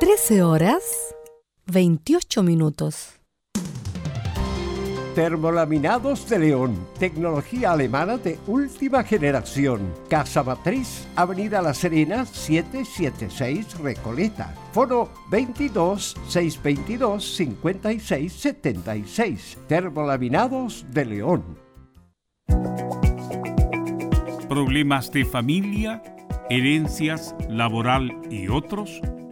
13 horas 28 minutos. Termolaminados de León, tecnología alemana de última generación. Casa Matriz, Avenida La Serena, 776 Recoleta. Foro 22 622 56 76. Termolaminados de León. Problemas de familia, herencias, laboral y otros.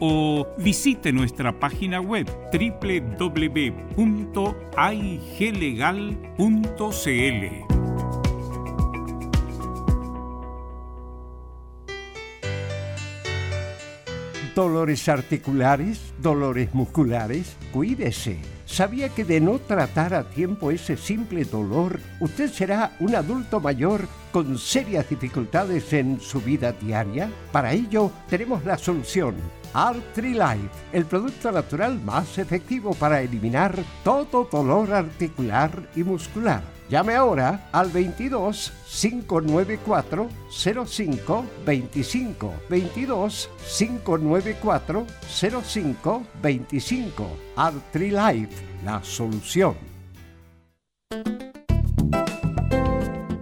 o visite nuestra página web www.aiglegal.cl. Dolores articulares, dolores musculares, cuídese. ¿Sabía que de no tratar a tiempo ese simple dolor, usted será un adulto mayor con serias dificultades en su vida diaria? Para ello, tenemos la solución Artrilife, el producto natural más efectivo para eliminar todo dolor articular y muscular. Llame ahora al 22 594 05 25 22 594 05 25 Artrilife, la solución.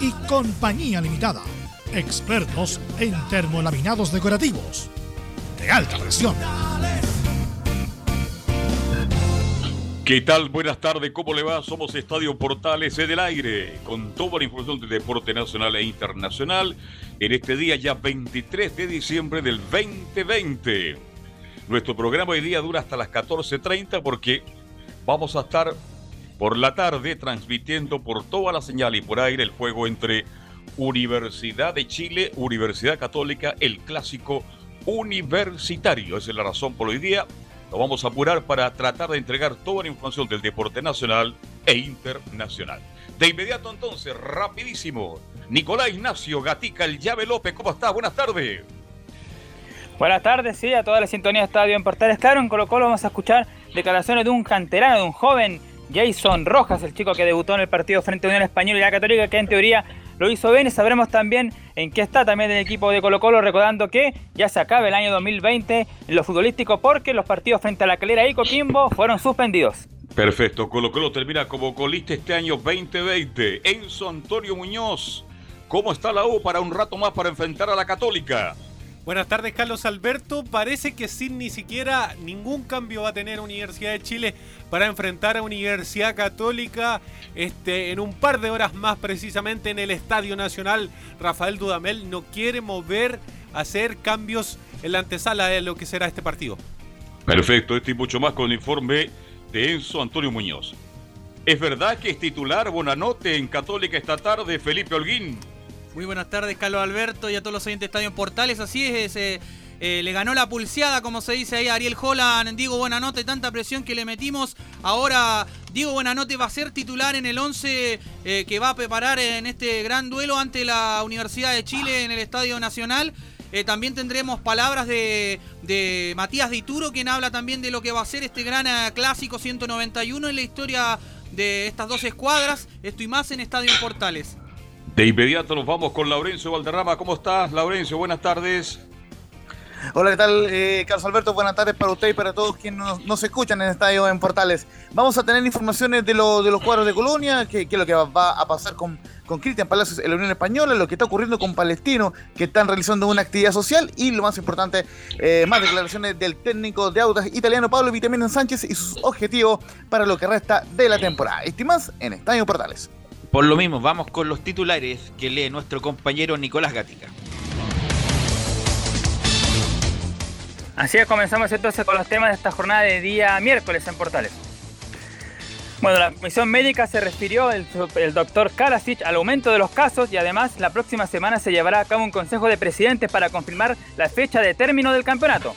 y Compañía Limitada. Expertos en termolaminados decorativos de alta presión. ¿Qué tal? Buenas tardes, ¿cómo le va? Somos Estadio Portales en el aire, con toda la información del deporte nacional e internacional en este día ya 23 de diciembre del 2020. Nuestro programa hoy día dura hasta las 14.30 porque vamos a estar por la tarde transmitiendo por toda la señal y por aire el juego entre Universidad de Chile, Universidad Católica, el clásico universitario. Esa es la razón por hoy día. Lo vamos a apurar para tratar de entregar toda la información del deporte nacional e internacional. De inmediato entonces, rapidísimo, Nicolás Ignacio Gatica, el llave López, ¿cómo está? Buenas tardes. Buenas tardes, sí, a toda la sintonía de Estadio en Portales. Claro, en Colo Colo vamos a escuchar declaraciones de un canterano, de un joven Jason Rojas, el chico que debutó en el partido frente a Unión Española y la Católica, que en teoría lo hizo bien y sabremos también en qué está también el equipo de Colo Colo, recordando que ya se acaba el año 2020 en lo futbolístico porque los partidos frente a la Calera y Coquimbo fueron suspendidos. Perfecto, Colo Colo termina como colista este año 2020. Enzo Antonio Muñoz, ¿cómo está la U para un rato más para enfrentar a la Católica? Buenas tardes, Carlos Alberto. Parece que sin ni siquiera ningún cambio va a tener Universidad de Chile para enfrentar a Universidad Católica este, en un par de horas más, precisamente en el Estadio Nacional. Rafael Dudamel no quiere mover, hacer cambios en la antesala de lo que será este partido. Perfecto, este y mucho más con el informe de Enzo Antonio Muñoz. ¿Es verdad que es titular Bonanote en Católica esta tarde, Felipe Holguín? Muy buenas tardes, Carlos Alberto y a todos los oyentes de Estadio Portales. Así es, eh, eh, le ganó la pulseada, como se dice ahí, Ariel Holland. Diego Buenanote, tanta presión que le metimos. Ahora Diego Buenanote va a ser titular en el 11 eh, que va a preparar en este gran duelo ante la Universidad de Chile en el Estadio Nacional. también tendremos palabras de, de, Matías Dituro, quien habla también de lo que va a ser este gran clásico 191 en la historia de estas dos escuadras. Esto y más en Estadio Portales. De inmediato nos vamos con Laurencio Valderrama. ¿Cómo estás, Laurencio? Buenas tardes. Hola, ¿qué tal? Eh, Carlos Alberto, buenas tardes para usted y para todos quienes nos, escuchan en el estadio en Portales. Vamos a tener informaciones de los cuadros de Colonia, qué es lo que va a pasar con, con Cristian Palacios en la Unión Española, lo que está ocurriendo con Palestino, que están realizando una actividad social y lo más importante, eh, más declaraciones del técnico de autos italiano Pablo Vitamina Sánchez y sus objetivos para lo que resta de la temporada. Estimas en Estadio Portales. Por lo mismo, vamos con los titulares que lee nuestro compañero Nicolás Gatica. Así es, comenzamos entonces con los temas de esta jornada de día miércoles en Portales. Bueno, la comisión médica se refirió el, el doctor Karasic al aumento de los casos y además la próxima semana se llevará a cabo un consejo de presidentes para confirmar la fecha de término del campeonato.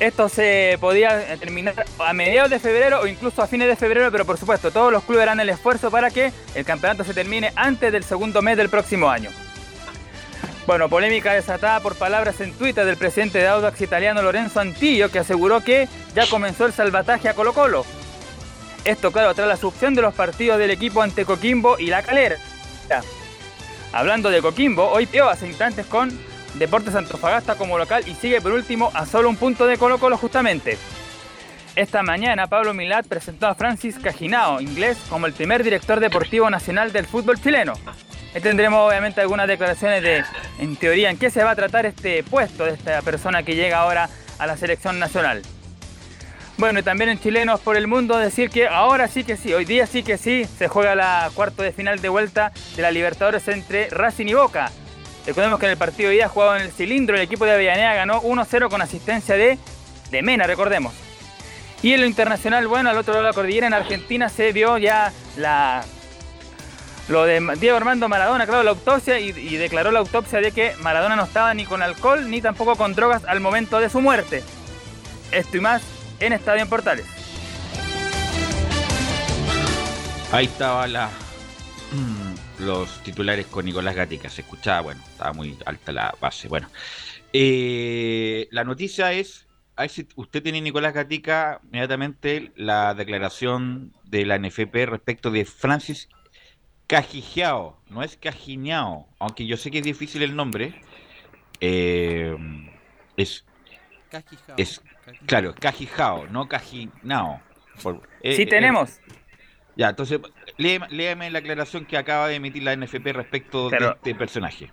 Esto se podía terminar a mediados de febrero o incluso a fines de febrero, pero por supuesto todos los clubes harán el esfuerzo para que el campeonato se termine antes del segundo mes del próximo año. Bueno, polémica desatada por palabras en Twitter del presidente de Audax italiano Lorenzo Antillo, que aseguró que ya comenzó el salvataje a Colo Colo. Esto, claro, tras la succión de los partidos del equipo ante Coquimbo y La Calera. Hablando de Coquimbo, hoy pio hace instantes con Deportes Antofagasta como local y sigue por último a solo un punto de Colo Colo justamente. Esta mañana Pablo Milat presentó a Francis Cajinao, inglés, como el primer director deportivo nacional del fútbol chileno. tendremos obviamente algunas declaraciones de, en teoría, en qué se va a tratar este puesto de esta persona que llega ahora a la selección nacional. Bueno, y también en Chilenos por el Mundo decir que ahora sí que sí, hoy día sí que sí, se juega la cuarto de final de vuelta de la Libertadores entre Racing y Boca. Recordemos que en el partido de día jugado en el cilindro, el equipo de Avellaneda ganó 1-0 con asistencia de, de Mena, recordemos. Y en lo internacional, bueno, al otro lado de la cordillera, en Argentina, se vio ya la lo de Diego Armando Maradona, claro, la autopsia y, y, declaró la autopsia de que Maradona no estaba ni con alcohol ni tampoco con drogas al momento de su muerte. Esto y más en Estadio en Portales. Ahí estaba la los titulares con Nicolás Gatica. Se escuchaba, bueno, estaba muy alta la base. Bueno, eh, la noticia es, si usted tiene Nicolás Gatica inmediatamente la declaración de la NFP respecto de Francis Cajijiao, no es Cajiñao, aunque yo sé que es difícil el nombre. Eh, es, es claro, Cajijao, no Cajinao. Eh, sí tenemos. Ya, entonces, léame, la aclaración que acaba de emitir la NFP respecto de este personaje.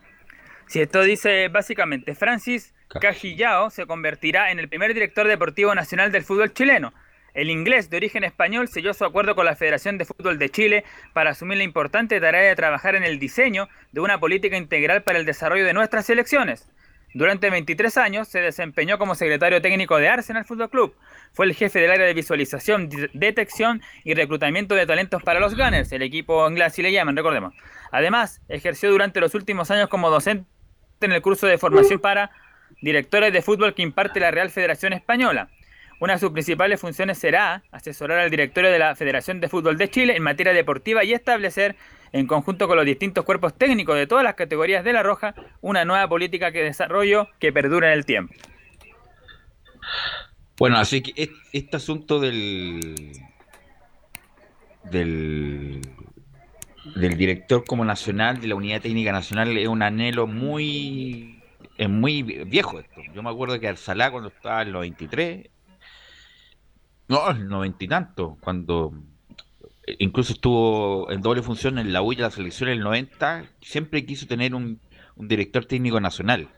Si esto dice básicamente, Francis Cajillao se convertirá en el primer director deportivo nacional del fútbol chileno. El inglés de origen español selló su acuerdo con la Federación de Fútbol de Chile para asumir la importante tarea de trabajar en el diseño de una política integral para el desarrollo de nuestras selecciones. Durante 23 años se desempeñó como secretario técnico de Arsenal Fútbol Club. Fue el jefe del área de visualización, detección y reclutamiento de talentos para los Gunners, el equipo inglés si le llaman, recordemos. Además, ejerció durante los últimos años como docente en el curso de formación para directores de fútbol que imparte la Real Federación Española. Una de sus principales funciones será asesorar al directorio de la Federación de Fútbol de Chile en materia deportiva y establecer, en conjunto con los distintos cuerpos técnicos de todas las categorías de la Roja, una nueva política de desarrollo que perdure en el tiempo. Bueno, así que este asunto del, del del director como nacional de la Unidad Técnica Nacional es un anhelo muy es muy viejo esto. Yo me acuerdo que Arsalá cuando estaba en los 23 no, en 90 y tanto, cuando incluso estuvo en doble función en la U y la selección en el 90, siempre quiso tener un, director técnico nacional.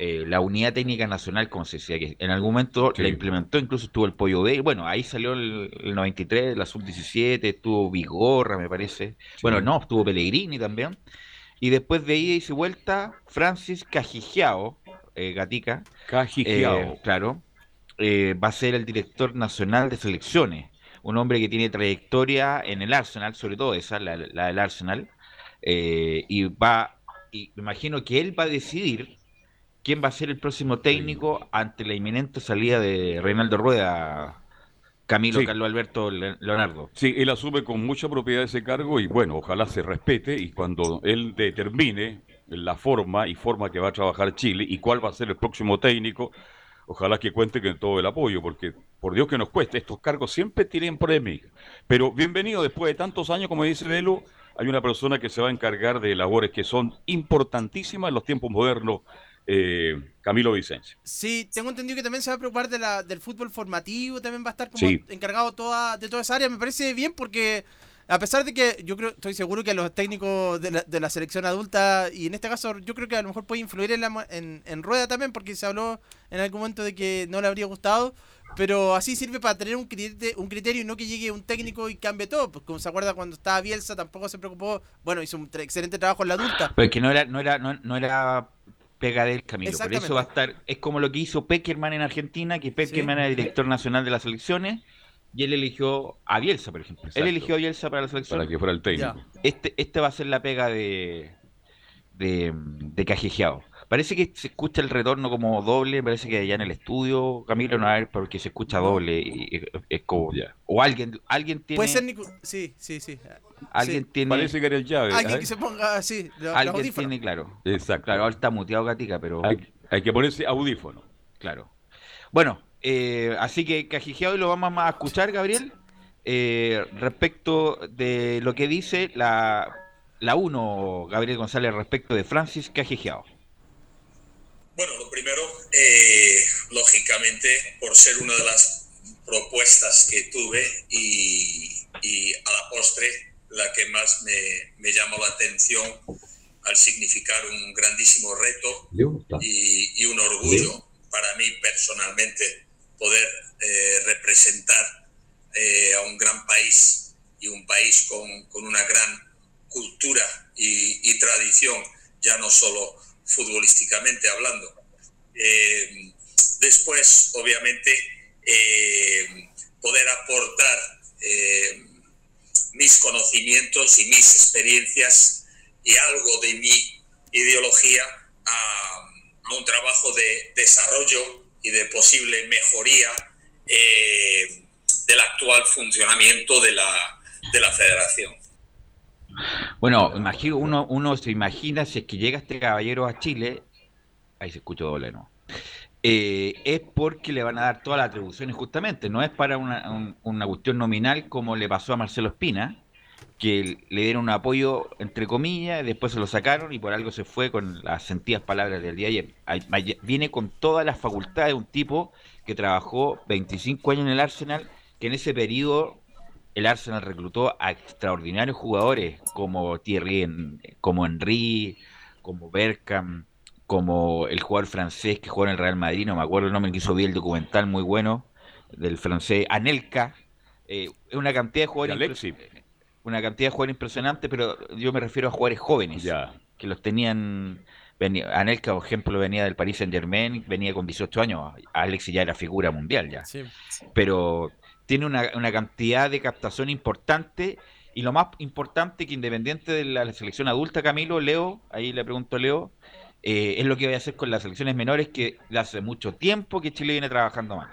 Eh, la unidad técnica nacional, como se decía, que en algún momento la implementó, incluso estuvo el Pollo B, bueno, ahí salió el, 93, la sub-17, estuvo Vigorra, me parece, bueno, no, estuvo Pellegrini también, y después de ida y vuelta, Francis Cajigiao, eh, Gatica, Cajigiao, claro, eh, va a ser el director nacional de selecciones, un hombre que tiene trayectoria en el Arsenal, sobre todo esa, la, del Arsenal, eh, y va, y me imagino que él va a decidir quién va a ser el próximo técnico ante la inminente salida de Reinaldo Rueda, Camilo Carlos Alberto Leonardo. Sí, él asume con mucha propiedad ese cargo y bueno, ojalá se respete y cuando él determine la forma y forma que va a trabajar Chile y cuál va a ser el próximo técnico, ojalá que cuente con todo el apoyo, porque por Dios que nos cueste, estos cargos siempre tienen polémica. Pero bienvenido, después de tantos años, como dice Velo, hay una persona que se va a encargar de labores que son importantísimas en los tiempos modernos, eh, Camilo Vicencio. Sí, tengo entendido que también se va a preocupar de la, del fútbol formativo, también va a estar como encargado toda, de toda esa área. Me parece bien porque a pesar de que yo creo, estoy seguro que los técnicos de la, de la selección adulta, y en este caso yo creo que a lo mejor puede influir en, la, en, en Rueda también, porque se habló en algún momento de que no le habría gustado, pero así sirve para tener un criterio, un criterio y no que llegue un técnico y cambie todo. Pues como se acuerda cuando estaba Bielsa, tampoco se preocupó, bueno, hizo un excelente trabajo en la adulta. Pero que no era, no era, no, no era pega del Camilo. Por eso va a estar, es como lo que hizo Peckerman en Argentina, que Peckerman era director nacional de las selecciones y él eligió a Bielsa, por ejemplo. Él eligió a Bielsa para la selección. Para que fuera el técnico. Este, este va a ser la pega de, de, de Cajejeado. Parece que se escucha el retorno como doble, parece que allá en el estudio, Camilo, no a ver, porque se escucha doble. Y, es como, ya. O alguien, alguien tiene. Puede ser Sí, sí, sí. Alguien tiene. Parece que era el llave. Alguien ¿eh? que se ponga así. alguien tiene, claro. Exacto. Claro, ahora está muteado Gatica, pero. Hay, hay que ponerse audífono. Claro. Bueno, eh, así que Cajijeado lo vamos a escuchar, Gabriel, eh, respecto de lo que dice la, la 1, Gabriel González, respecto de Francis Cajijeado. Bueno, lo primero, eh, lógicamente, por ser una de las propuestas que tuve y, a la postre la que más me, me, llamó la atención al significar un grandísimo reto y, y un orgullo para mí personalmente poder eh, representar eh, a un gran país y un país con, con una gran cultura y, tradición, ya no solo futbolísticamente hablando. Eh, después, obviamente, poder aportar mis conocimientos y mis experiencias y algo de mi ideología a, a un trabajo de desarrollo y de posible mejoría eh, del actual funcionamiento de la, de la federación. Bueno, imagino, uno, uno se imagina si es que llega este caballero a Chile, ahí se escucha doble, ¿no? Eh, es porque le van a dar todas las atribuciones justamente, no es para una, una cuestión nominal como le pasó a Marcelo Espina, que le dieron un apoyo, entre comillas, después se lo sacaron y por algo se fue con las sentidas palabras del día de ayer. Viene con todas las facultades de un tipo que trabajó 25 años en el Arsenal, que en ese periodo el Arsenal reclutó a extraordinarios jugadores como Thierry, como Henry, como Berkham, como el jugador francés que jugó en el Real Madrid, no me acuerdo el nombre, que hizo bien el documental, muy bueno, del francés Anelka. Eh, es una cantidad de jugadores una cantidad de jugadores impresionante, pero yo me refiero a jugadores jóvenes que los tenían Anelka, por ejemplo, venía del Paris Saint Germain, venía con 18 años. Alex ya era figura mundial ya. Pero tiene una, una, cantidad de captación importante y lo más importante que independiente de la, selección adulta, Camilo, Leo, ahí le pregunto a Leo, eh, es lo que voy a hacer con las selecciones menores que hace mucho tiempo que Chile viene trabajando más.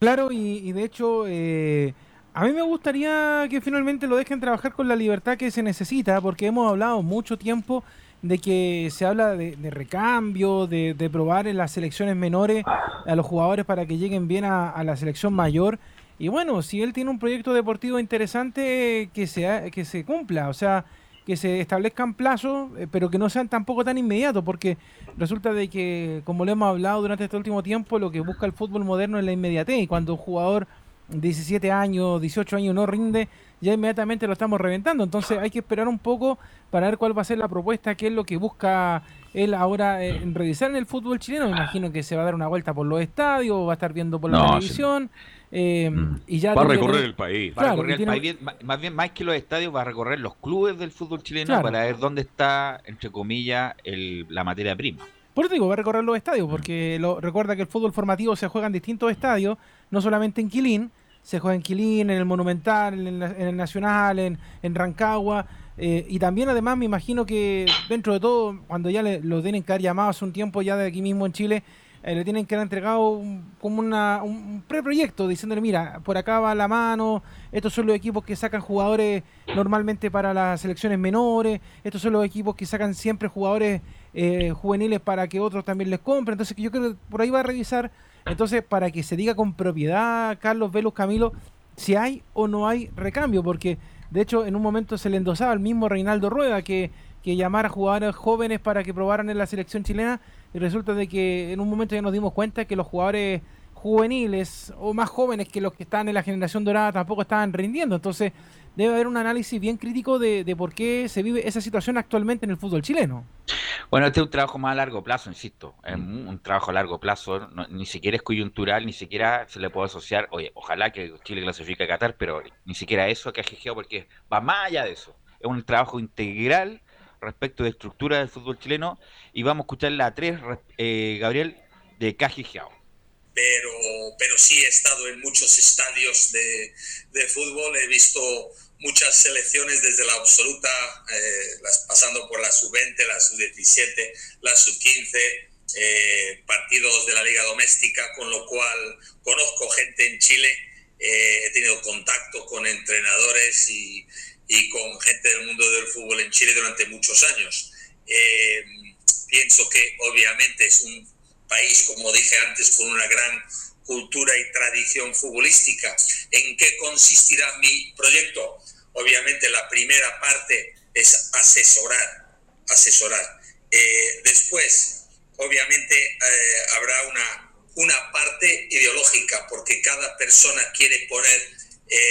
Claro, y, de hecho, eh, a mí me gustaría que finalmente lo dejen trabajar con la libertad que se necesita, porque hemos hablado mucho tiempo de que se habla de, recambio, de, probar en las selecciones menores a los jugadores para que lleguen bien a la selección mayor. Y bueno, si él tiene un proyecto deportivo interesante, que se, que se cumpla, o sea, que se establezcan plazos, eh, pero que no sean tampoco tan inmediatos, porque resulta de que, como lo hemos hablado durante este último tiempo, lo que busca el fútbol moderno es la inmediatez, y cuando un jugador de 17 años, 18 años no rinde, ya inmediatamente lo estamos reventando, entonces hay que esperar un poco para ver cuál va a ser la propuesta, qué es lo que busca él ahora eh, en revisar en el fútbol chileno, me imagino que se va a dar una vuelta por los estadios, va a estar viendo por la televisión. Eh, mm. y ya va a recorrer el país. Va a recorrer el país, más bien más que los estadios, va a recorrer los clubes del fútbol chileno para ver dónde está, entre comillas, el, la materia prima. Por eso digo, va a recorrer los estadios, porque lo, recuerda que el fútbol formativo se juega en distintos estadios, no solamente en Quilín, se juega en Quilín, en el Monumental, en, el Nacional, en, en Rancagua. Eh, y también además me imagino que dentro de todo, cuando ya le, lo tienen que haber llamado hace un tiempo ya de aquí mismo en Chile, eh, le tienen que haber entregado como una, un preproyecto diciéndole, mira, por acá va la mano, estos son los equipos que sacan jugadores normalmente para las selecciones menores, estos son los equipos que sacan siempre jugadores eh, juveniles para que otros también les compren, entonces yo creo que por ahí va a revisar, entonces para que se diga con propiedad, Carlos Velus Camilo, si hay o no hay recambio, porque de hecho en un momento se le endosaba al mismo Reinaldo Rueda que, que llamara a jugadores jóvenes para que probaran en la selección chilena y resulta de que en un momento ya nos dimos cuenta que los jugadores juveniles o más jóvenes que los que están en la generación dorada tampoco estaban rindiendo. Entonces debe haber un análisis bien crítico de, por qué se vive esa situación actualmente en el fútbol chileno. Bueno, este es un trabajo más a largo plazo, insisto. Es un, trabajo a largo plazo. ni siquiera es coyuntural, ni siquiera se le puede asociar, oye, ojalá que Chile clasifique a Qatar, pero ni siquiera eso que ha jejeado porque va más allá de eso. Es un trabajo integral respecto de estructura del fútbol chileno y vamos a escuchar la 3, eh, Gabriel, de Cajijiao. Pero, pero sí he estado en muchos estadios de, de fútbol, he visto muchas selecciones desde la absoluta, eh, las, pasando por la sub-20, la sub-17, la sub-15, eh, partidos de la liga doméstica, con lo cual conozco gente en Chile, he tenido contacto con entrenadores y, y con gente del mundo del fútbol en Chile durante muchos años. Eh, pienso que obviamente es un país, como dije antes, con una gran cultura y tradición futbolística. ¿En qué consistirá mi proyecto? Obviamente la primera parte es asesorar, asesorar. Eh, después, obviamente eh, habrá una, una parte ideológica, porque cada persona quiere poner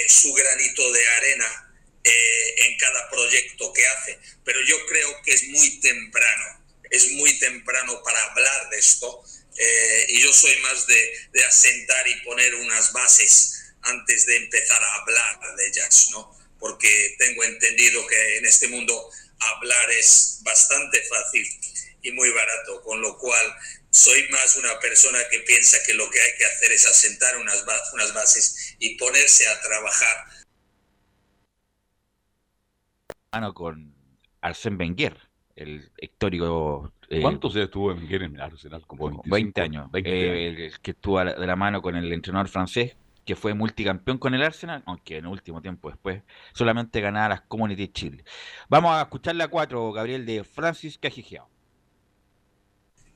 su granito de arena eh, en cada proyecto que hace. Pero yo creo que es muy temprano, es muy temprano para hablar de esto. Eh, y yo soy más de, asentar y poner unas bases antes de empezar a hablar de ellas, ¿no? Porque tengo entendido que en este mundo hablar es bastante fácil y muy barato, con lo cual soy más una persona que piensa que lo que hay que hacer es asentar unas, unas bases y ponerse a trabajar mano con Arsène Wenger, el histórico... Eh, ¿Cuántos estuvo Wenger en Arsenal? Como 20 años. Eh, que estuvo de la mano con el entrenador francés, que fue multicampeón con el Arsenal, aunque en el último tiempo después solamente ganaba las Community Chile. Vamos a escuchar la 4, Gabriel, de Francis Cajigiao.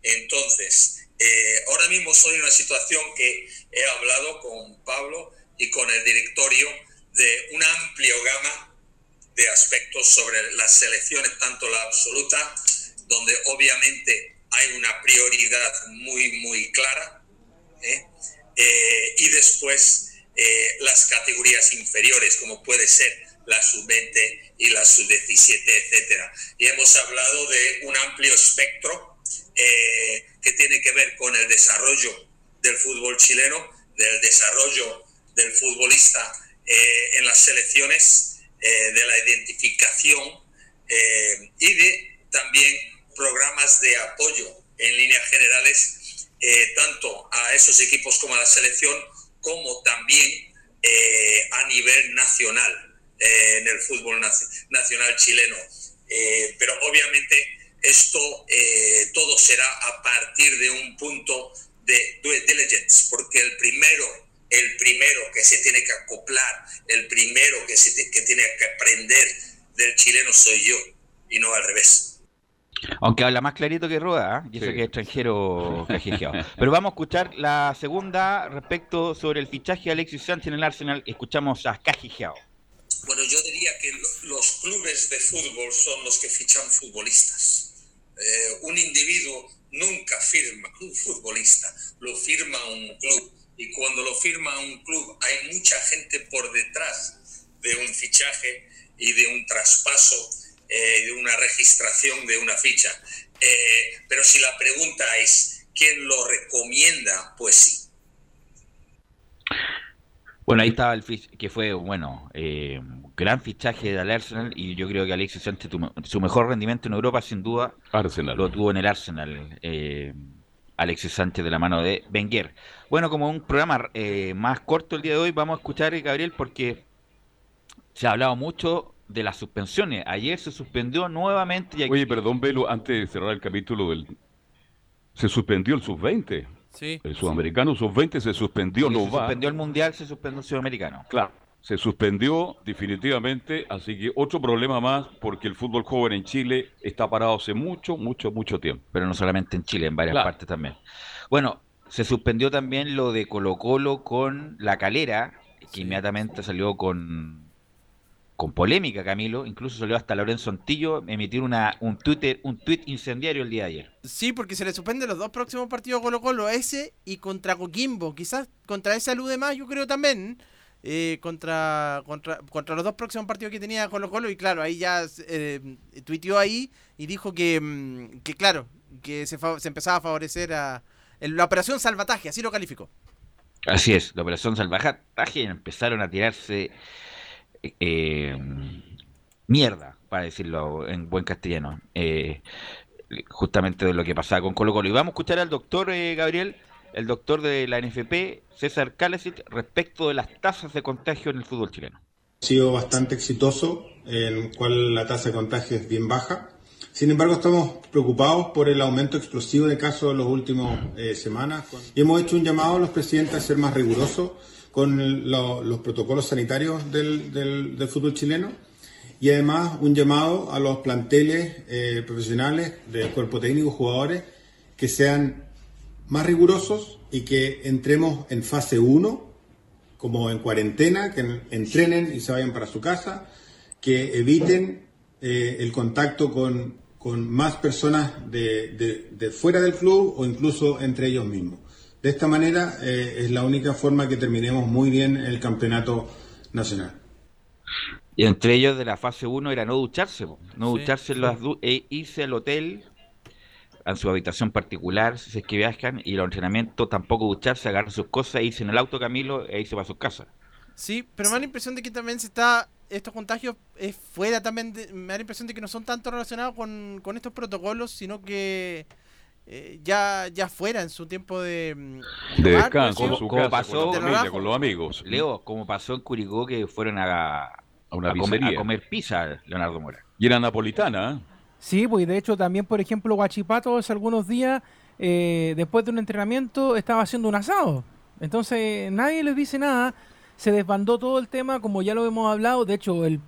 Entonces, eh, ahora mismo soy en una situación que he hablado con Pablo y con el directorio de una amplia gama de aspectos sobre las selecciones, tanto la absoluta, donde obviamente hay una prioridad muy, muy clara, ¿eh? Eh, y después eh, las categorías inferiores, como puede ser la sub-20 y la sub-17, etcétera. Y hemos hablado de un amplio espectro que tiene que ver con el desarrollo del fútbol chileno, del desarrollo del futbolista eh, en las selecciones, eh, de la identificación eh, y de también programas de apoyo en líneas generales, tanto a esos equipos como a la selección, como también a nivel nacional en el fútbol nacional chileno. pero obviamente esto todo será a partir de un punto de due diligence, porque el primero el primero que se tiene que acoplar, el primero que, se que tiene que aprender del chileno soy yo y no al revés. Aunque habla más clarito que Rueda, ¿eh? y eso que es extranjero Pero vamos a escuchar la segunda respecto sobre el fichaje de Alexis Sánchez en el Arsenal. Escuchamos a Cajigeao. Bueno, yo diría que los clubes de fútbol son los que fichan futbolistas. Eh, un individuo nunca firma un futbolista, lo firma un club y cuando lo firma un club hay mucha gente por detrás de un fichaje y de un traspaso, eh, de una registración de una ficha. Eh, pero si la pregunta es, ¿quién lo recomienda? Pues sí. Bueno, ahí estaba el que fue, bueno, eh, gran fichaje del Arsenal y yo creo que Alexis Sánchez, su mejor rendimiento en Europa, sin duda, Arsenal. lo tuvo en el Arsenal. Eh, Alexis Sánchez de la mano de Wenger. Bueno, como un programa eh, más corto el día de hoy, vamos a escuchar, Gabriel, porque se ha hablado mucho de las suspensiones. Ayer se suspendió nuevamente. Y Oye, perdón, Velo, antes de cerrar el capítulo del... Se suspendió el sub-20. Sí. El sudamericano sub-20 se suspendió, no se suspendió el mundial, se suspendió el sudamericano. Claro se suspendió definitivamente, así que otro problema más porque el fútbol joven en Chile está parado hace mucho, mucho, mucho tiempo. Pero no solamente en Chile, en varias partes también. Bueno, se suspendió también lo de Colo Colo con la calera, que inmediatamente salió con, con polémica, Camilo. Incluso salió hasta Lorenzo Antillo emitir una, un, Twitter, un tweet incendiario el día de ayer. Sí, porque se le suspende los dos próximos partidos Colo Colo, ese y contra Coquimbo. Quizás contra ese alude más, yo creo también. Eh, contra, contra, contra los dos próximos partidos que tenía Colo Colo y claro, ahí ya eh, tuiteó ahí y dijo que, mm, que claro, que se, se, empezaba a favorecer a la operación salvataje, así lo calificó. Así es, la operación salvataje empezaron a tirarse eh, mierda, para decirlo en buen castellano, eh, justamente de lo que pasaba con Colo Colo. Y vamos a escuchar al doctor Gabriel el doctor de la NFP, César Kalesic, respecto de las tasas de contagio en el fútbol chileno. Ha sido bastante exitoso, en el cual la tasa de contagio es bien baja. Sin embargo, estamos preocupados por el aumento explosivo de casos en las últimas eh, semanas y hemos hecho un llamado a los presidentes a ser más rigurosos con los protocolos sanitarios del, fútbol chileno y además un llamado a los planteles eh, profesionales del cuerpo técnico, jugadores, que sean más rigurosos y que entremos en fase 1, como en cuarentena, que entrenen y se vayan para su casa, que eviten eh, el contacto con, más personas de, fuera del club o incluso entre ellos mismos. De esta manera eh, es la única forma que terminemos muy bien el campeonato nacional. Y entre ellos de la fase 1 era no ducharse, no ducharse, las e irse al hotel en su habitación particular, si es que viajan, y los entrenamientos tampoco ducharse, agarran sus cosas, irse en el auto Camilo e irse para sus casas. Sí, pero me da la impresión de que también se está, estos contagios es fuera también, me da la impresión de que no son tanto relacionados con, estos protocolos, sino que eh, ya, ya fuera en su tiempo de, mm, de, descanso, su casa, pasó, con, la familia, con los amigos. Leo, como pasó en Curicó que fueron a, a, una comer, a comer pizza, Leonardo Mora. Y era napolitana, ¿eh? Sí, pues de hecho también, por ejemplo, Guachipato hace algunos días, eh, después de un entrenamiento, estaba haciendo un asado. Entonces nadie les dice nada, se desbandó todo el tema, como ya lo hemos hablado. De hecho, el,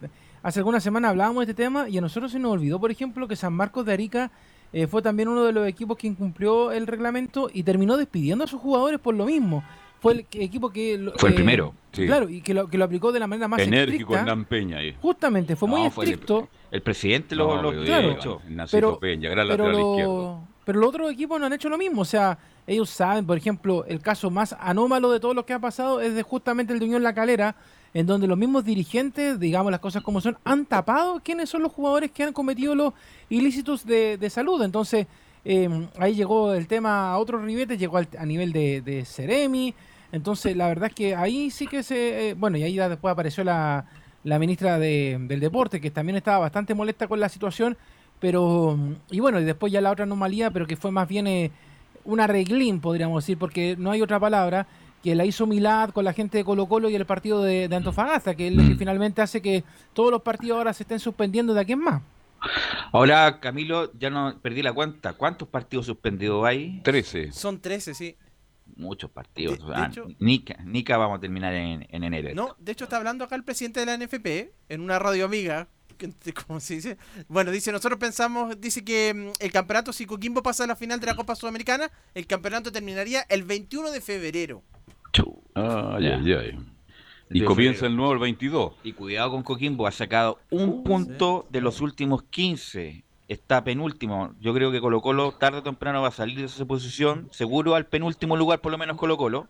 hace algunas semanas hablábamos de este tema y a nosotros se nos olvidó, por ejemplo, que San Marcos de Arica eh, fue también uno de los equipos que incumplió el reglamento y terminó despidiendo a sus jugadores por lo mismo. Fue el equipo que... Fue el eh, primero. Claro, y que lo, que lo aplicó de la manera más Enérgico en Peña. Ahí. Justamente, fue muy estricto. El presidente lo, lo claro, pero, Peña, gran pero, lo, pero los otros equipos no han hecho lo mismo. O sea, ellos saben, por ejemplo, el caso más anómalo de todo lo que ha pasado es de justamente el de Unión La Calera, en donde los mismos dirigentes, digamos las cosas como son, han tapado quiénes son los jugadores que han cometido los ilícitos de, de salud. Entonces, eh, ahí llegó el tema a otros ribetes, llegó a nivel de, de Ceremi. Entonces, la verdad es que ahí sí que se. Eh, bueno, y ahí después apareció la, la ministra del Deporte, que también estaba bastante molesta con la situación. Pero. Y bueno, y después ya la otra anomalía, pero que fue más bien eh, un arreglín, podríamos decir, porque no hay otra palabra, que la hizo Milad con la gente de Colo Colo y el partido de, Antofagasta, que es lo que finalmente hace que todos los partidos ahora se estén suspendiendo de aquí en más. Ahora, Camilo, ya no perdí la cuenta. ¿Cuántos partidos suspendidos hay? Trece. Son trece, sí. Muchos partidos. Ah, Nica, vamos a terminar en, enero. No, de hecho está hablando acá el presidente de la NFP en una radio amiga. ¿Cómo se dice? Bueno, dice, nosotros pensamos, dice que mm, el campeonato, si Coquimbo pasa a la final de la Copa Sudamericana, el campeonato terminaría el 21 de febrero. Ay, ay, ay. Y comienza el nuevo el 22. Y cuidado con Coquimbo, ha sacado un punto de los últimos 15. Está penúltimo. Yo creo que Colo Colo tarde o temprano va a salir de esa posición. Seguro al penúltimo lugar, por lo menos Colo Colo.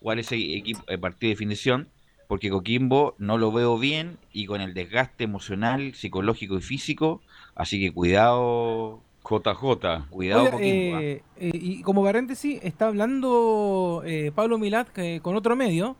Jugar ese equipo, el partido de definición. Porque Coquimbo no lo veo bien y con el desgaste emocional, psicológico y físico. Así que cuidado JJ. Cuidado Coquimbo. Eh, eh, y como paréntesis, está hablando eh, Pablo Milad con otro medio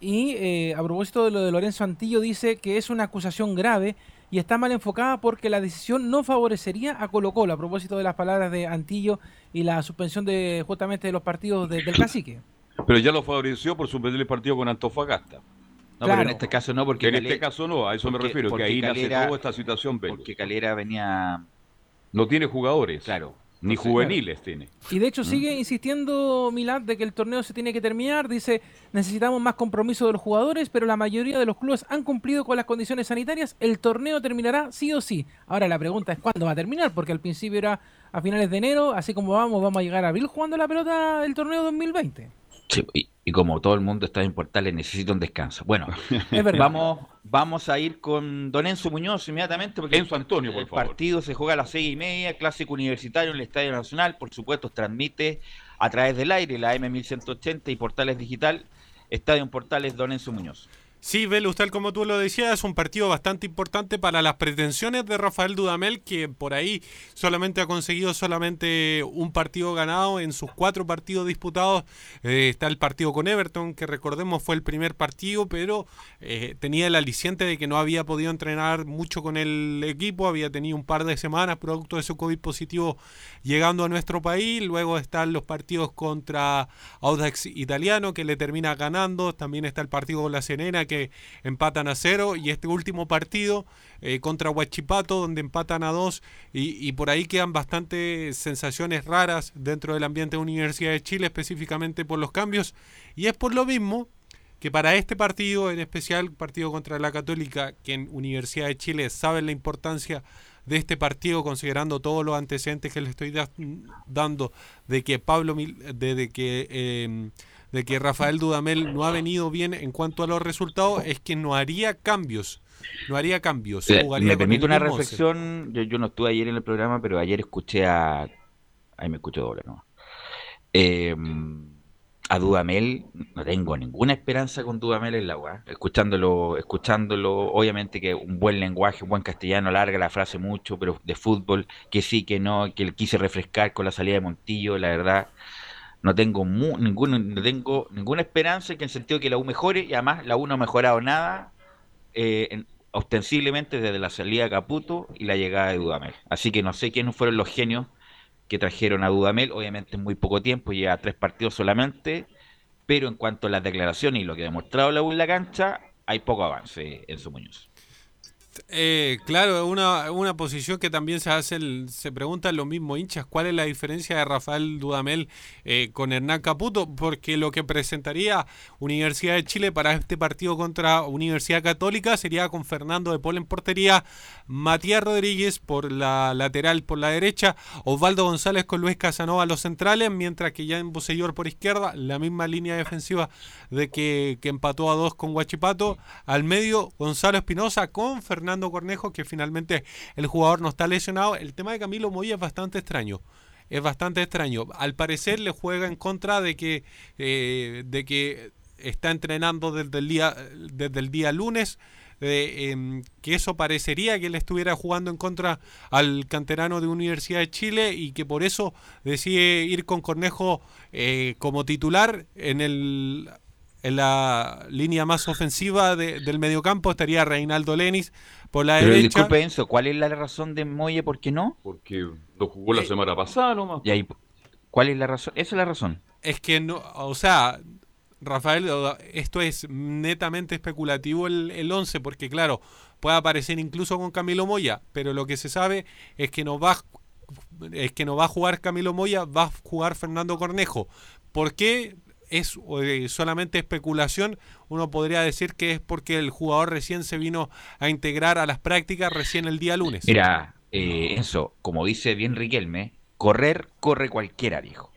y eh, a propósito de lo de Lorenzo Antillo, dice que es una acusación grave y está mal enfocada porque la decisión no favorecería a Colo Colo, a propósito de las palabras de Antillo y la suspensión de justamente de los partidos del cacique. Pero ya lo favoreció por suspender el partido con Antofagasta. No, pero en este caso no, porque... En este caso no, a eso me refiero, que ahí nace toda esta situación. Porque Calera venía... No tiene jugadores. Claro. Ni juveniles tiene. Y de hecho sigue insistiendo Milad de que el torneo se tiene que terminar. Dice, necesitamos más compromiso de los jugadores, pero la mayoría de los clubes han cumplido con las condiciones sanitarias. El torneo terminará sí o sí. Ahora la pregunta es cuándo va a terminar, porque al principio era a finales de enero, así como vamos, vamos a llegar a abril jugando la pelota del torneo 2020. Sí, y, como todo el mundo está en Portales, necesita un descanso. Bueno, vamos, vamos a ir con Don Enzo Muñoz inmediatamente. Porque Enzo Antonio, por el partido se juega a las seis y media, clásico universitario en el Estadio Nacional. Por supuesto, transmite a través del aire la M1180 y Portales Digital. Estadio en Portales, Don Enzo Muñoz. Sí, Velo, usted como tú lo decías, es un partido bastante importante para las pretensiones de Rafael Dudamel, que por ahí solamente ha conseguido solamente un partido ganado en sus cuatro partidos disputados. Eh, está el partido con Everton, que recordemos fue el primer partido, pero eh, tenía el aliciente de que no había podido entrenar mucho con el equipo, había tenido un par de semanas producto de su COVID positivo llegando a nuestro país. Luego están los partidos contra Audax Italiano, que le termina ganando. También está el partido con la Serena que empatan a cero y este último partido eh, contra Huachipato donde empatan a dos y, por ahí quedan bastantes sensaciones raras dentro del ambiente de Universidad de Chile específicamente por los cambios. Y es por lo mismo que para este partido, en especial partido contra la Católica, que en Universidad de Chile saben la importancia de este partido, considerando todos los antecedentes que le estoy dando de que Pablo, de, que em, de que Rafael Dudamel no ha venido bien en cuanto a los resultados es que no haría cambios. No haría cambios. me permite una reflexión. Yo, yo no estuve ayer en el programa, pero ayer escuché a. Ahí me escucho doble, ¿no? Eh, a Dudamel, no tengo ninguna esperanza con Dudamel en la UA. Escuchándolo, escuchándolo, obviamente que un buen lenguaje, un buen castellano, larga la frase mucho, pero de fútbol, que sí, que no, que él quise refrescar con la salida de Montillo, la verdad no tengo ninguna, no tengo ninguna esperanza en el sentido de que la U mejore y además la U no ha mejorado nada eh, ostensiblemente desde la salida de Caputo y la llegada de Dudamel. Así que no sé quiénes fueron los genios que trajeron a Dudamel, obviamente en muy poco tiempo, lleva tres partidos solamente, pero en cuanto a las declaraciones y lo que ha demostrado la U en la cancha, hay poco avance en su Muñoz. Eh, claro, una, una posición que también se hace, se preguntan los mismos hinchas, ¿cuál es la diferencia de Rafael Dudamel eh, con Hernán Caputo? Porque lo que presentaría Universidad de Chile para este partido contra Universidad Católica sería con Fernando de Pol en portería, Matías Rodríguez por la lateral por la derecha, Osvaldo González con Luis Casanova los centrales, mientras que ya en Bosellor por izquierda, la misma línea defensiva de que, que empató a dos con Guachipato, al medio Gonzalo Espinosa con Fernando Cornejo, que finalmente el jugador no está lesionado. El tema de Camilo Moya es bastante extraño. Es bastante extraño. Al parecer le juega en contra de que, eh, de que está entrenando desde el día, desde el día lunes em, que eso parecería que él estuviera jugando en contra al canterano de Universidad de Chile y que por eso decide ir con Cornejo eh, como titular en el en la línea más ofensiva de- del mediocampo estaría Reinaldo Lenis por la Pero derecha. disculpe, Enzo, ¿cuál es la razón de Moye? ¿Por qué no? Porque lo jugó la semana pasada nomás. Y ahí, ¿Cuál es la razón? Esa es la razón. Es que no, o sea, Rafael, esto es netamente especulativo el, el 11, porque claro, puede aparecer incluso con Camilo Moya, pero lo que se sabe es que no va es que no va a jugar Camilo Moya, va a jugar Fernando Cornejo. ¿Por qué? Es eh, solamente especulación. Uno podría decir que es porque el jugador recién se vino a integrar a las prácticas recién el día lunes. Mira, eh, Enzo, como dice bien Riquelme, correr, corre cualquiera, dijo.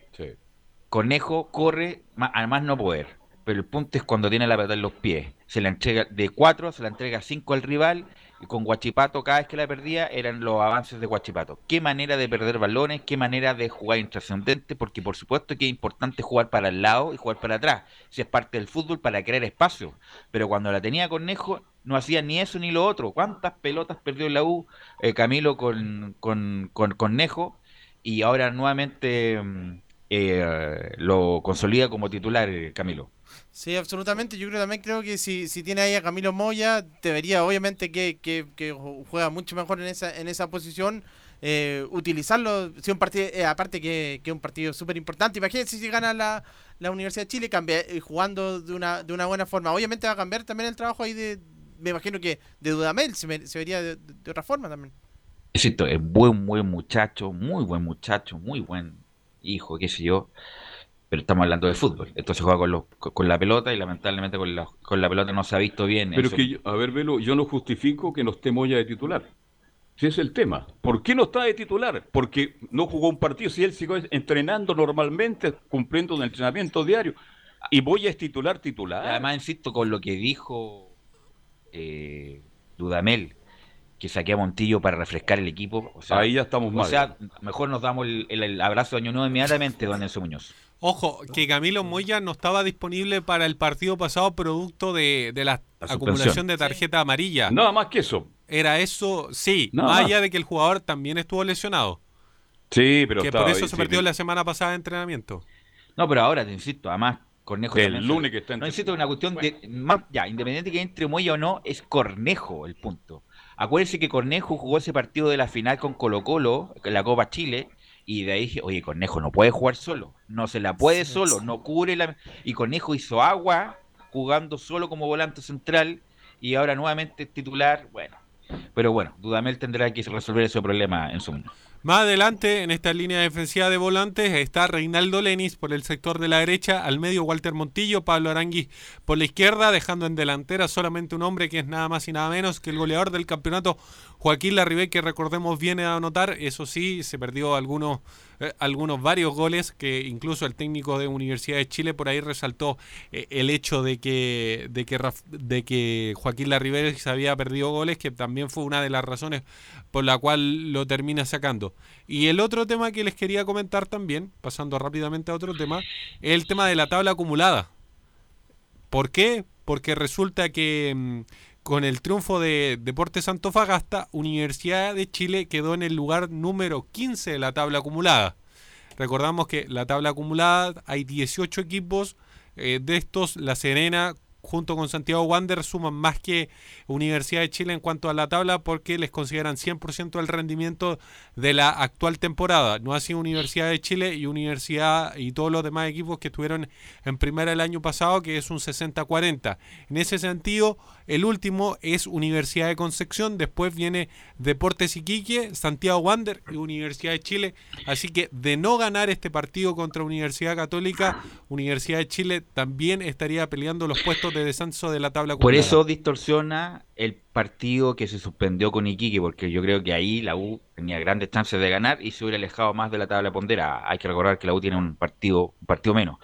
Conejo corre a más no poder. Pero el punto es cuando tiene la pelota en los pies. Se la entrega de cuatro, se la entrega cinco al rival. Y con Guachipato, cada vez que la perdía, eran los avances de Guachipato. Qué manera de perder balones, qué manera de jugar intrascendente, porque por supuesto que es importante jugar para el lado y jugar para atrás. Si es parte del fútbol, para crear espacio. Pero cuando la tenía Conejo, no hacía ni eso ni lo otro. ¿Cuántas pelotas perdió la U eh, Camilo con, con, Conejo? Y ahora nuevamente mm, eh, lo consolida como titular eh, Camilo. Sí, absolutamente. Yo creo también creo que si, si tiene ahí a Camilo Moya, debería obviamente que, que, juega mucho mejor en esa, en esa posición. eh, utilizarlo, si un partido, eh, aparte que que un partido súper importante. Imagínense si gana la, la Universidad de Chile cambia, eh, jugando de una, de una buena forma. Obviamente va a cambiar también el trabajo ahí de, me imagino que de Dudamel se, vería de, de otra forma también. Cierto, es buen, buen muchacho, muy buen muchacho, muy buen hijo, qué sé yo. Pero estamos hablando de fútbol. Entonces juega con, los, con la pelota y lamentablemente con la, con la pelota no se ha visto bien. Pero Eso- que, yo- a ver, Velo, yo no justifico que no esté Moya de titular. Si es el tema. ¿Por qué no está de titular? Porque no jugó un partido. Si él siguió entrenando normalmente, cumpliendo un entrenamiento diario. Y Moya es titular, titular. Además, insisto con lo que dijo eh, Dudamel, que saqué a Montillo para refrescar el equipo. O sea, Ahí ya estamos O mal. sea, mejor nos damos el, el- el abrazo de Año Nuevo inmediatamente, don Enzo Muñoz. Ojo, que Camilo Moya no estaba disponible para el partido pasado producto de, de la, La acumulación de tarjeta amarilla. Nada más que eso. Era eso, sí, Nada más allá de que el jugador también estuvo lesionado. Sí, pero que estaba por eso se sí, perdió sí. la semana pasada de entrenamiento. No, pero ahora te insisto, además Cornejo El también lunes que está No insisto, es una cuestión de más ya, independiente que entre Moya o no, es Cornejo el punto. Acuérdense que Cornejo jugó ese partido de la final con Colo Colo, en la Copa Chile, y de ahí dije, oye, Cornejo no puede jugar solo, no se la puede solo, no cubre la... Y Cornejo hizo agua jugando solo como volante central, y ahora nuevamente es titular, bueno. Pero bueno, Dudamel tendrá que resolver ese problema en su mundo. Más adelante, en esta línea defensiva de volantes, está Reinaldo Lenis por el sector de la derecha, al medio Walter Montillo, Pablo Aranguis por la izquierda, dejando en delantera solamente un hombre que es nada más y nada menos que el goleador del campeonato, Joaquín Larribey, que recordemos viene a anotar, eso sí, se perdió algunos, eh, algunos varios goles, que incluso el técnico de Universidad de Chile por ahí resaltó eh, el hecho de que, de, que de que Joaquín Larribey se había perdido goles, que también fue una de las razones por la cual lo termina sacando. Y el otro tema que les quería comentar también, pasando rápidamente a otro tema, es el tema de la tabla acumulada. ¿Por qué? Porque resulta que mm, con el triunfo de Deportes Antofagasta, Universidad de Chile quedó en el lugar número 15 de la tabla acumulada. Recordamos que la tabla acumulada hay 18 equipos, eh, de estos La Serena junto con Santiago Wander suman más que Universidad de Chile en cuanto a la tabla porque les consideran 100% el rendimiento de la actual temporada. No así Universidad de Chile y Universidad y todos los demás equipos que estuvieron en primera el año pasado, que es un 60-40. En ese sentido, el último es Universidad de Concepción, después viene Deportes Iquique, Santiago Wander y Universidad de Chile. Así que de no ganar este partido contra Universidad Católica, Universidad de Chile también estaría peleando los puestos de descenso de la tabla Por eso distorsiona el partido que se suspendió con Iquique, porque yo creo que ahí la U tenía grandes chances de ganar y se hubiera alejado más de la tabla pondera. Hay que recordar que la U tiene un partido, un partido menos.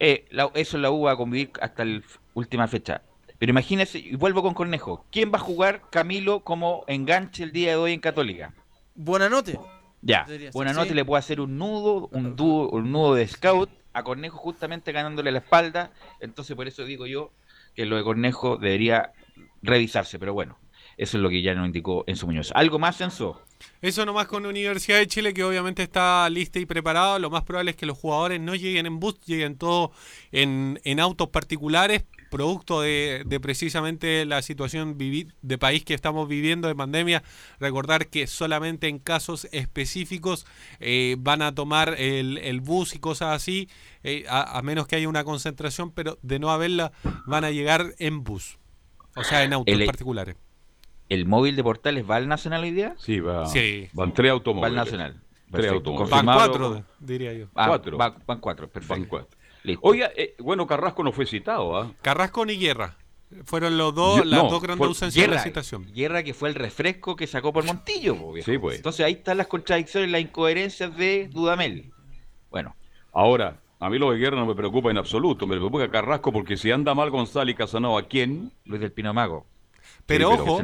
Eh, la- eso la U va a convivir hasta la última fecha. Pero imagínese, y vuelvo con Cornejo, ¿quién va a jugar Camilo como enganche el día de hoy en Católica? Buena noche. Ya, buena noche sí. le puede hacer un nudo, un dúo, un nudo de scout a Cornejo justamente ganándole la espalda. Entonces por eso digo yo que lo de Cornejo debería revisarse, pero bueno, eso es lo que ya nos indicó Enzo Muñoz. ¿Algo más, Enzo? Eso nomás con Universidad de Chile, que obviamente está lista y preparada. Lo más probable es que los jugadores no lleguen en bus, lleguen todos en, en autos particulares, producto de, de precisamente la situación de país que estamos viviendo de pandemia. Recordar que solamente en casos específicos eh, van a tomar el, el bus y cosas así, eh, a, a menos que haya una concentración, pero de no haberla, van a llegar en bus. O sea, en autos El- particulares. ¿El móvil de Portales va al Nacional hoy día? Sí, va. Sí. Van tres Va automóviles. al Nacional. Tres automóviles. Van cuatro, diría yo. Ah, Cuatro. va- van cuatro, perfecto. Van cuatro. Listo. Oiga, eh, bueno, Carrasco no fue citado, ¿ah? Carrasco ni Guerra. Fueron los dos, Yo- las no, dos grandes ausencias de la citación. Guerra que fue el refresco que sacó por Montillo, po. Sí, pues. Entonces ahí están las contradicciones, las incoherencias de Dudamel. Bueno, Ahora, a mí lo de guerra no me preocupa en absoluto. Me preocupa Carrasco porque si anda mal González y Casanova, ¿quién? Luis del Pino Mago. Pero Sí, pero ojo.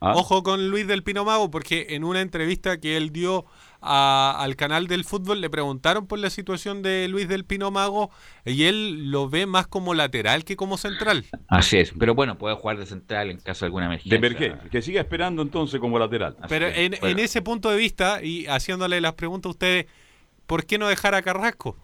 ¿Ah? ojo con Luis del Pino Mago, porque en una entrevista que él dio a- al canal del fútbol le preguntaron por la situación de Luis del Pino Mago y él lo ve más como lateral que como central. Así es, pero bueno, puede jugar de central en caso de alguna De emergencia. emergencia. Que siga esperando entonces como lateral. Así Pero que, en, bueno. en ese punto de vista, y haciéndole las preguntas a ustedes, ¿por qué no dejar a Carrasco?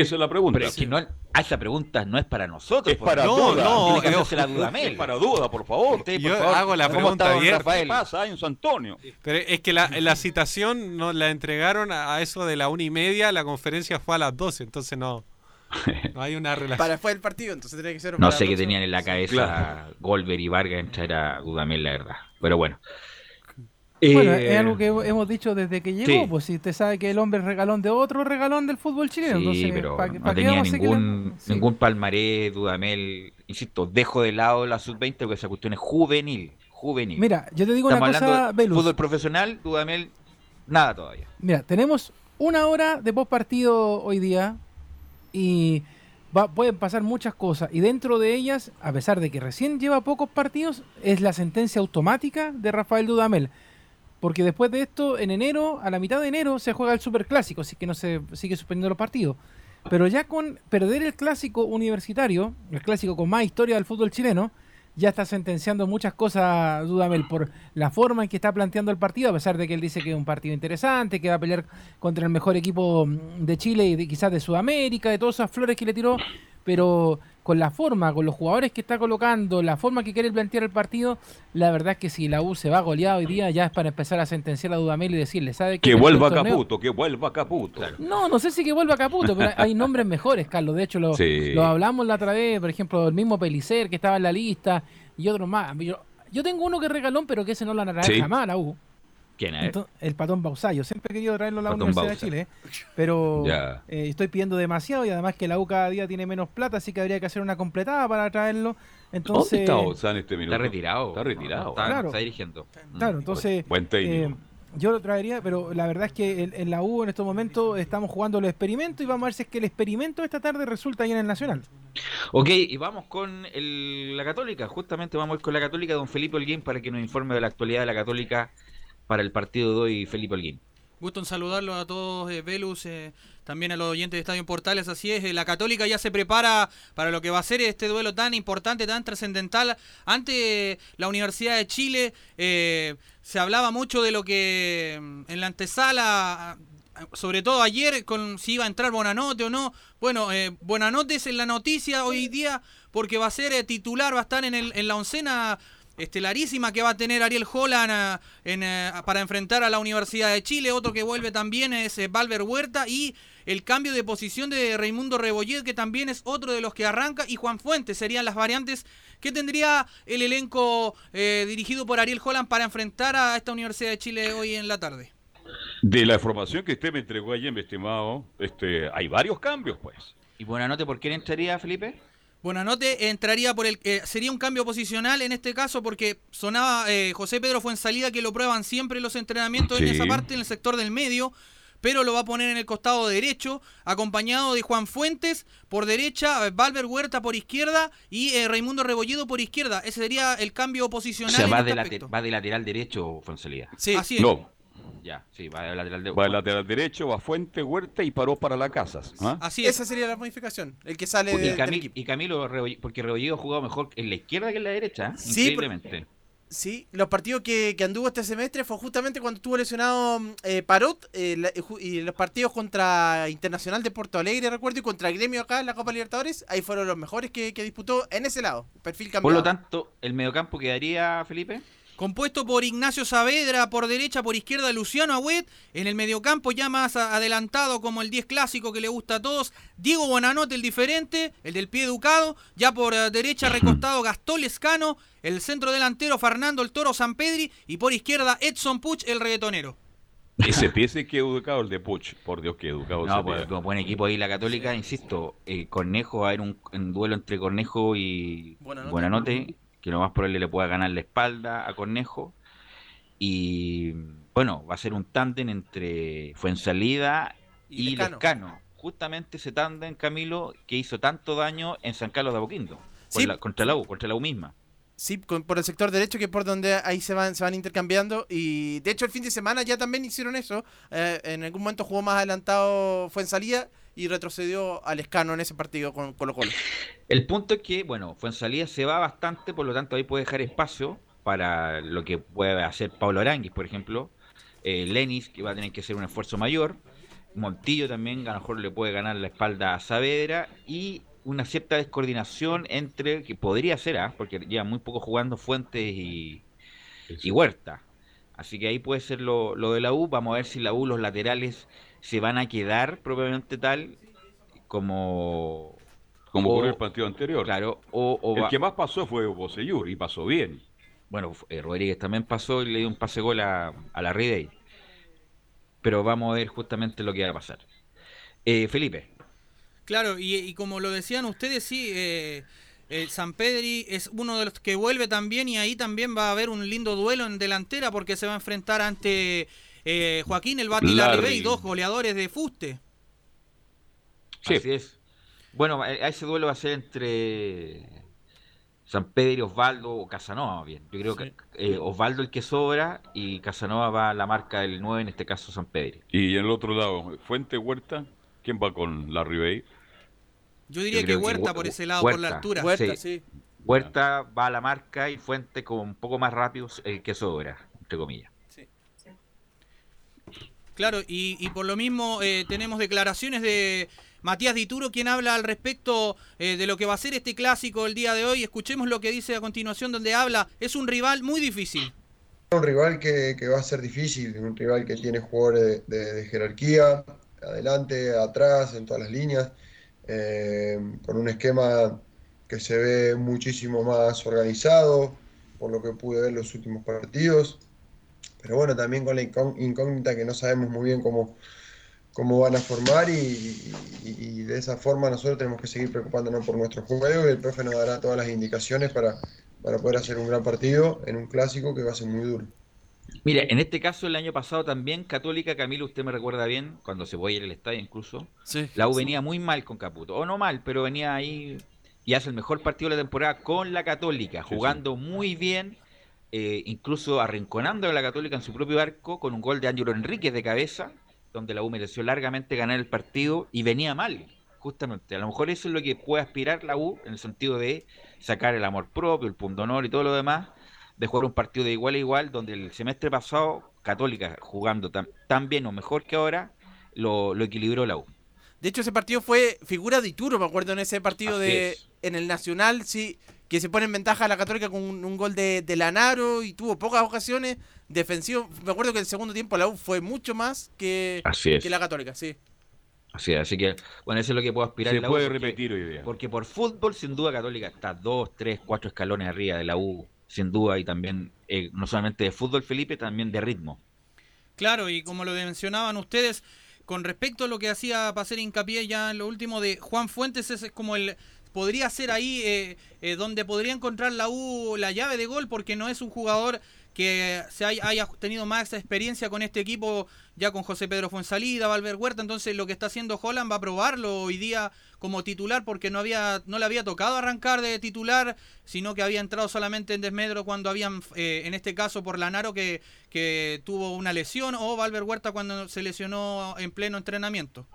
Esa es la pregunta. Pero es que no, a esa pregunta no es para nosotros. Es por para favor. duda. no, Tiene que eh, hacérsela a Es Dudamel. para duda, por favor. Usted, por Yo favor, hago la ¿cómo pregunta abierta. ¿Qué pasa en San Antonio? Pero es que la, la citación nos la entregaron a eso de la una y media, la conferencia fue a las 12, entonces no, no hay una relación. Para después del partido, entonces tendría que ser No para sé la qué tenían en la cabeza Claro. Golver y Vargas en traer a Dudamel, la verdad. Pero bueno. Bueno, Eh, es algo que hemos dicho desde que llegó, sí. pues si usted sabe que el hombre es regalón de otro regalón del fútbol chileno, Sí, entonces pero ¿pa' qué- no pa' tenía ningún, ningún palmarés, Dudamel. Insisto, dejo de lado la sub-20 porque esa cuestión es juvenil. Juvenil. Mira, yo te digo Estamos una cosa, Velus. fútbol profesional, Dudamel, nada todavía. Mira, tenemos una hora de post partido hoy día y va- pueden pasar muchas cosas. Y dentro de ellas, a pesar de que recién lleva pocos partidos, es la sentencia automática de Rafael Dudamel. Porque después de esto, en enero, a la mitad de enero, se juega el Superclásico, así que no se sigue suspendiendo los partidos. Pero ya con perder el clásico universitario, el clásico con más historia del fútbol chileno, ya está sentenciando muchas cosas Dudamel por la forma en que está planteando el partido, a pesar de que él dice que es un partido interesante, que va a pelear contra el mejor equipo de Chile y quizás de Sudamérica, de todas esas flores que le tiró, pero con la forma, con los jugadores que está colocando, la forma que quiere plantear el partido, la verdad es que si la U se va goleado hoy día, ya es para empezar a sentenciar a Dudamel y decirle, ¿sabe qué? Que vuelva Caputo, que vuelva Caputo. no, no sé si que vuelva a Caputo, pero hay nombres mejores, Carlos. De hecho, lo, Sí. lo hablamos la otra vez, por ejemplo, el mismo Pelicer que estaba en la lista y otros más. Yo, yo tengo uno que es regalón, pero que ese no lo van a traer Sí. jamás la U. ¿Quién es? Entonces, el patón Bausayo. Siempre he querido traerlo a la Patón Universidad Bausa. de Chile, pero eh, estoy pidiendo demasiado y además que la U cada día tiene menos plata, así que habría que hacer una completada para traerlo. Entonces, ¿Dónde está Osa en este minuto? Está retirado. Está retirado. No, está, Claro. está dirigiendo. Claro, entonces Buen técnico. eh, yo lo traería, pero la verdad es que en, en la U en estos momentos estamos jugando los experimentos y vamos a ver si es que el experimento de esta tarde resulta ahí en el Nacional. Ok, y vamos con el- la Católica. Justamente vamos a ir con la Católica, don Felipe Holguín, para que nos informe de la actualidad de la Católica para el partido de hoy, Felipe Holguín. Gusto en saludarlos a todos, eh, Velus, eh, también a los oyentes de Estadio Portales. Así es, eh, la Católica ya se prepara para lo que va a ser este duelo tan importante, tan trascendental ante la Universidad de Chile. Eh, se hablaba mucho de lo que mm, en la antesala, sobre todo ayer, con si iba a entrar Bonanote o no. Bueno, eh, Bonanote es en la noticia hoy día porque va a ser eh, titular, va a estar en, el, en la oncena estelarísima que va a tener Ariel Holland ah, en, eh, para enfrentar a la Universidad de Chile. Otro que vuelve también es eh, Valver Huerta y el cambio de posición de Raimundo Rebollet, que también es otro de los que arranca, y Juan Fuentes serían las variantes que tendría el elenco eh, dirigido por Ariel Holland para enfrentar a esta Universidad de Chile hoy en la tarde. De la información que usted me entregó ayer, mi estimado, este, hay varios cambios, pues. ¿Y Buenanote por quién entraría, Felipe? Buenanote entraría por el. eh, sería un cambio posicional en este caso porque sonaba eh, José Pedro fue en salida que lo prueban siempre los entrenamientos en esa parte, en el sector del medio. Pero lo va a poner en el costado derecho, acompañado de Juan Fuentes por derecha, eh, Valver Huerta por izquierda y eh, Raimundo Rebolledo por izquierda. Ese sería el cambio O posicional. sea, en va este de, late- aspecto. va de lateral derecho, Fonsalía. Sí, así es. No, Ya, sí, va al lateral, de... Va al lateral derecho, va Fuente, Huerta y paró para la Casas. ¿ah? Así Esa sería la modificación. El que sale y, de, Camilo, y Camilo, porque Rebolledo ha jugado mejor en la izquierda que en la derecha, ¿eh? sí, increíblemente. Sí, los partidos que, que, anduvo este semestre fue justamente cuando estuvo lesionado eh, Parot eh, y los partidos contra Internacional de Porto Alegre, recuerdo, y contra Gremio acá en la Copa Libertadores, ahí fueron los mejores que, que disputó en ese lado, perfil cambiado. Por lo tanto, ¿el mediocampo quedaría, Felipe? Compuesto por Ignacio Saavedra por derecha, por izquierda Luciano Agüet, en el mediocampo ya más adelantado como el 10 clásico que le gusta a todos, Diego Bonanote el diferente, el del pie educado, ya por eh, derecha recostado Gastón Lescano, el centro delantero Fernando el Toro San Pedri y por izquierda Edson Puch el reggaetonero. Ese pie que educado el de Puch, por Dios que educado. No, pues, buen equipo ahí la Católica, insisto, eh, Cornejo, va a haber un, un, duelo entre Cornejo y Buenanote. Buenanote que lo más probable le pueda ganar la espalda a Cornejo. Y bueno, va a ser un tándem entre Fuensalida y, y Lescano. Justamente ese tándem, Camilo, que hizo tanto daño en San Carlos de Apoquindo, contra la U, contra la U misma. Sí, por el sector derecho, que es por donde ahí se van, se van intercambiando. Y de hecho, el fin de semana ya también hicieron eso. Eh, en algún momento jugó más adelantado fue en salida y retrocedió al escano en ese partido con Colo Colo. El punto es que, bueno, fue en salida se va bastante, por lo tanto ahí puede dejar espacio para lo que puede hacer Pablo Aranguis, por ejemplo. Eh, Lenis, que va a tener que hacer un esfuerzo mayor. Montillo también, a lo mejor le puede ganar la espalda a Saavedra. Y una cierta descoordinación entre, que podría ser, ¿ah? porque ya muy poco jugando Fuentes y, y Huerta. Así que ahí puede ser lo, lo, de la U. Vamos a ver si la U, los laterales, se van a quedar probablemente tal como... Como por el partido anterior. Claro. O, el que más pasó fue Boseyur y pasó bien. Bueno, eh, Rodríguez también pasó y le dio un pase gol a, a la Ridey. Pero vamos a ver justamente lo que va a pasar. Eh, Felipe. Claro, y, como lo decían ustedes, sí, eh, eh, San Pedri es uno de los que vuelve también y ahí también va a haber un lindo duelo en delantera porque se va a enfrentar ante eh, Joaquín el Bati y dos goleadores de fuste. Sí. Así es. Bueno, a ese duelo va a ser entre San Pedro, Osvaldo o Casanova, bien. Yo creo que Osvaldo el que sobra y Casanova va a la marca del 9, en este caso San Pedro. Y en el otro lado, Fuente Huerta, ¿quién va con la Ribey? Yo diría que Huerta por ese lado, por la altura. Huerta, sí. Huerta va a la marca y Fuente como un poco más rápido el que sobra, entre comillas. Claro, y, por lo mismo eh, tenemos declaraciones de Matías Dituro, quien habla al respecto eh, de lo que va a ser este clásico el día de hoy. Escuchemos lo que dice a continuación, donde habla, es un rival muy difícil. Un rival que, va a ser difícil, un rival que tiene jugadores de jerarquía, adelante, atrás, en todas las líneas eh, con un esquema que se ve muchísimo más organizado, por lo que pude ver los últimos partidos. Pero bueno, también con la incógnita que no sabemos muy bien cómo, cómo van a formar y, de esa forma nosotros tenemos que seguir preocupándonos por nuestro juego y el profe nos dará todas las indicaciones para, para poder hacer un gran partido en un clásico que va a ser muy duro. Mire, en este caso el año pasado también Católica, Camilo, usted me recuerda bien, cuando se fue a ir al estadio incluso, la U venía muy mal con Caputo, o no mal, pero venía ahí y hace el mejor partido de la temporada con la Católica, jugando muy bien, eh, incluso arrinconando a la Católica en su propio arco con un gol de Ángelo Enríquez de cabeza, donde la U mereció largamente ganar el partido y venía mal, justamente. A lo mejor eso es lo que puede aspirar la U en el sentido de sacar el amor propio, el punto honor y todo lo demás de jugar un partido de igual a igual, donde el semestre pasado Católica jugando tan, bien o mejor que ahora, lo, equilibró la U. De hecho, ese partido fue figura de Ituro, me acuerdo, en ese partido de en el Nacional, sí, que se pone en ventaja a la Católica con un, gol de, de, Lanaro y tuvo pocas ocasiones defensivo. Me acuerdo que el segundo tiempo la U fue mucho más que, que la Católica, sí. Así es, así que, bueno, eso es lo que puedo aspirar. Se puede repetir hoy día. Porque por fútbol, sin duda, Católica está dos, tres, cuatro escalones arriba de la U sin duda, y también, eh, no solamente de fútbol, Felipe, también de ritmo. Claro, y como lo mencionaban ustedes, con respecto a lo que hacía para hacer hincapié ya en lo último de Juan Fuentes, ese es como el podría ser ahí eh, eh, donde podría encontrar la U la llave de gol, porque no es un jugador que se haya, tenido más experiencia con este equipo, ya con José Pedro Fonsalida, Valver Huerta, entonces lo que está haciendo Holland va a probarlo hoy día como titular porque no había no le había tocado arrancar de titular, sino que había entrado solamente en desmedro cuando habían, eh, en este caso por Lanaro, que, que tuvo una lesión, o Valver Huerta cuando se lesionó en pleno entrenamiento.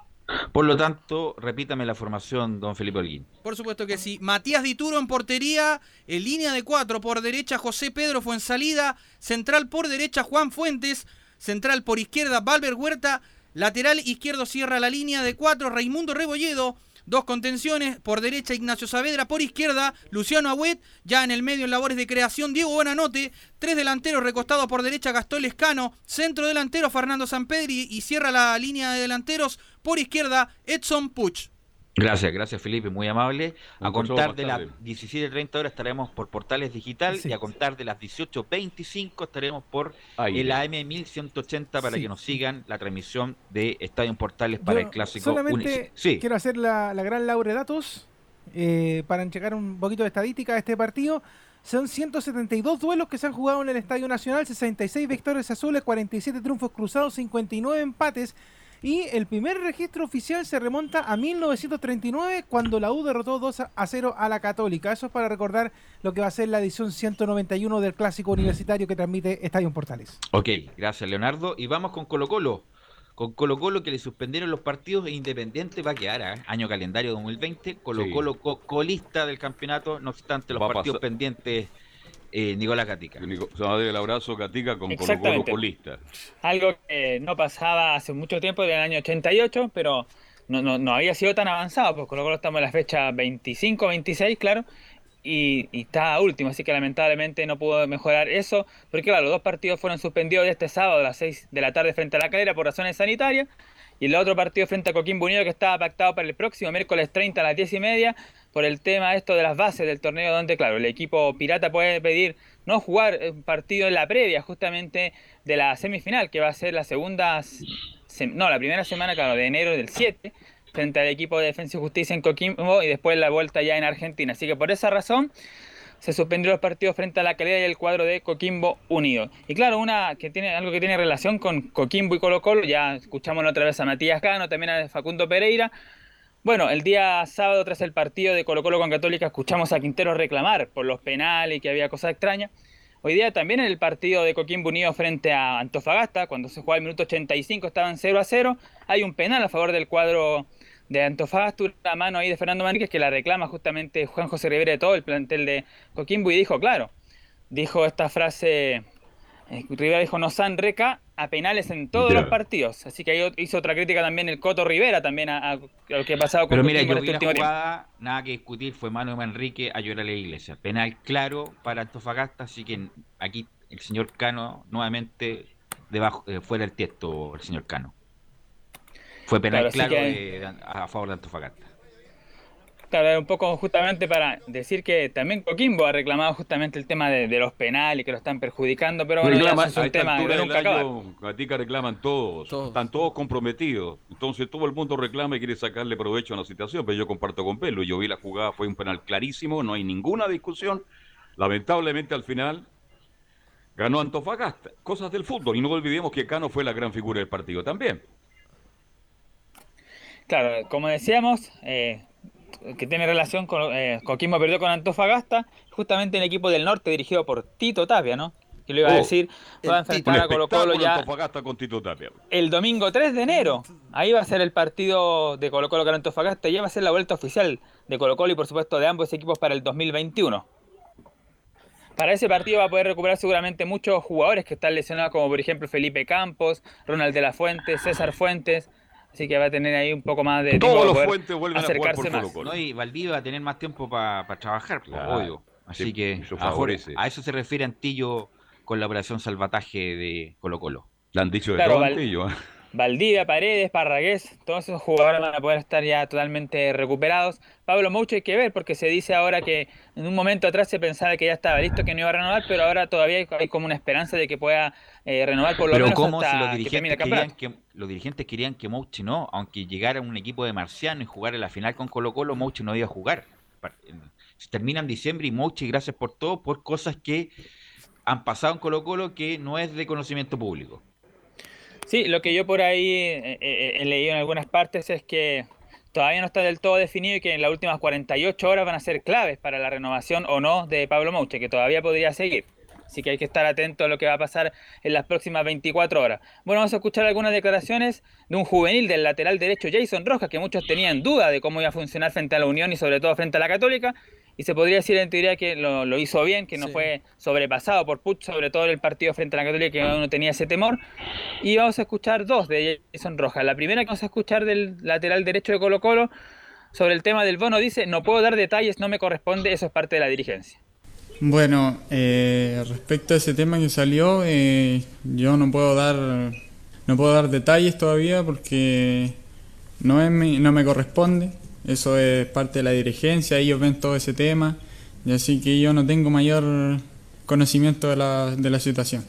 Por lo tanto, repítame la formación, don Felipe Holguín. Por supuesto que sí. Matías Dituro en portería, en línea de cuatro, por derecha José Pedro fue en salida, central por derecha Juan Fuentes, central por izquierda Valver Huerta, lateral izquierdo cierra la línea de cuatro Raimundo Rebolledo, Dos contenciones, por derecha Ignacio Saavedra, por izquierda Luciano Agüet, ya en el medio en labores de creación Diego Buenanote, tres delanteros recostados por derecha Gastón Lescano, centro delantero Fernando Sampedri y cierra la línea de delanteros por izquierda Edson Puch. Gracias, gracias Felipe, muy amable. A contar de las 17.30 horas estaremos por Portales Digital y a contar de las 18.25 estaremos por el AM 1180 para que nos sigan la transmisión de Estadio Portales para el Clásico Solamente quiero hacer la, gran laure datos eh, para entregar un poquito de estadística de este partido. Son 172 duelos que se han jugado en el Estadio Nacional, 66 victorias azules, 47 triunfos cruzados, 59 empates y el primer registro oficial se remonta a 1939 cuando la U derrotó 2 a 0 a la Católica. Eso es para recordar lo que va a ser la edición 191 del clásico universitario que transmite Estadio Portales. Ok, gracias Leonardo. Y vamos con Colo Colo. Con Colo Colo que le suspendieron los partidos e Independiente va a quedar, ¿eh? año calendario 2020, Colo Colo colista del campeonato, no obstante los partidos pendientes eh, Nicolás Gatica. Se va a dar el abrazo Gatica con Colo Colo colista. Algo que no pasaba hace mucho tiempo, del año 88, pero no, no, no había sido tan avanzado, porque Colo Colo estamos en la fecha 25, 26, claro, y, está último, así que lamentablemente no pudo mejorar eso, porque claro, los dos partidos fueron suspendidos este sábado a las 6 de la tarde frente a la calera por razones sanitarias, y el otro partido frente a Coquimbo Unido que estaba pactado para el próximo miércoles 30 a las 10 y media, por el tema esto de las bases del torneo, donde, claro, el equipo pirata puede pedir no jugar un partido en la previa, justamente de la semifinal, que va a ser la segunda, no, la primera semana, claro, de enero del 7, frente al equipo de Defensa y Justicia en Coquimbo y después la vuelta ya en Argentina. Así que por esa razón se suspendieron los partidos frente a la calidad y el cuadro de Coquimbo Unido. Y claro, una que tiene algo que tiene relación con Coquimbo y Colo Colo, ya escuchamos otra vez a Matías Cano, también a Facundo Pereira, bueno, el día sábado tras el partido de Colo Colo con Católica escuchamos a Quintero reclamar por los penales y que había cosas extrañas. Hoy día también en el partido de Coquimbo Unido frente a Antofagasta, cuando se jugaba el minuto 85 estaban 0 a 0, hay un penal a favor del cuadro de Antofagasta, una mano ahí de Fernando Manríquez que la reclama justamente Juan José Rivera de todo el plantel de Coquimbo y dijo, claro, dijo esta frase eh, Rivera dijo no san reca a penales en todos los partidos. Así que ahí hizo otra crítica también el Coto Rivera también a, lo que ha pasado con Pero mira, yo este la jugada, nada que discutir, fue mano de Manrique a llorar a la iglesia. Penal claro para Antofagasta, así que aquí el señor Cano nuevamente debajo eh, fuera el texto el señor Cano. Fue penal claro, a favor de Antofagasta un poco justamente para decir que también Coquimbo ha reclamado justamente el tema de, los penales que lo están perjudicando, pero bueno, es un tema que nunca reclaman todos, están todos comprometidos. Entonces todo el mundo reclama y quiere sacarle provecho a la situación, pero yo comparto con Pelo. Yo vi la jugada, fue un penal clarísimo, no hay ninguna discusión. Lamentablemente al final ganó Antofagasta. Cosas del fútbol. Y no olvidemos que Cano fue la gran figura del partido también. Claro, como decíamos, eh, que tiene relación con eh, Coquimbo perdió con Antofagasta, justamente el equipo del norte dirigido por Tito Tapia, ¿no? Que le iba a oh, decir, va a enfrentar a Colo Colo ya Antofagasta con Tito Tapia. el domingo 3 de enero. Ahí va a ser el partido de Colo Colo con Antofagasta y ya va a ser la vuelta oficial de Colo Colo y por supuesto de ambos equipos para el 2021. Para ese partido va a poder recuperar seguramente muchos jugadores que están lesionados, como por ejemplo Felipe Campos, Ronald de la Fuente, César Fuentes, Así que va a tener ahí un poco más de Todos los fuentes vuelven a jugar por más. No, y Valdivia va a tener más tiempo para trabajar, obvio. Así que eso favorece. A, eso se refiere Antillo con la operación salvataje de Colo Colo. Le han dicho de todo Antillo. Valdivia, Paredes, Parragués, todos esos jugadores van a poder estar ya totalmente recuperados. Pablo Mouche hay que ver, porque se dice ahora que en un momento atrás se pensaba que ya estaba listo, que no iba a renovar, pero ahora todavía hay, como una esperanza de que pueda eh, renovar por lo pero menos ¿cómo si los dirigentes, querían que, los dirigentes querían que no, aunque llegara un equipo de marciano y jugara la final con Colo Colo, Mouche no iba a jugar. Se termina en diciembre y Mouche, gracias por todo, por cosas que han pasado en Colo Colo que no es de conocimiento público. Sí, lo que yo por ahí eh, eh, he leído en algunas partes es que todavía no está del todo definido y que en las últimas 48 horas van a ser claves para la renovación o no de Pablo Mouche, que todavía podría seguir. Así que hay que estar atento a lo que va a pasar en las próximas 24 horas. Bueno, vamos a escuchar algunas declaraciones de un juvenil del lateral derecho Jason Rojas, que muchos tenían duda de cómo iba a funcionar frente a la Unión y sobre todo frente a la Católica. Y se podría decir en teoría que lo, hizo bien, que no fue sobrepasado por Puch, sobre todo en el partido frente a la Católica, que uno tenía ese temor. Y vamos a escuchar dos de Jason Rojas. La primera que vamos a escuchar del lateral derecho de Colo Colo sobre el tema del bono dice, no puedo dar detalles, no me corresponde, eso es parte de la dirigencia. Bueno, eh, respecto a ese tema que salió, eh, yo no puedo dar no puedo dar detalles todavía porque no es no me corresponde. Eso es parte de la dirigencia, ellos ven todo ese tema y así que yo no tengo mayor conocimiento de la, de la situación.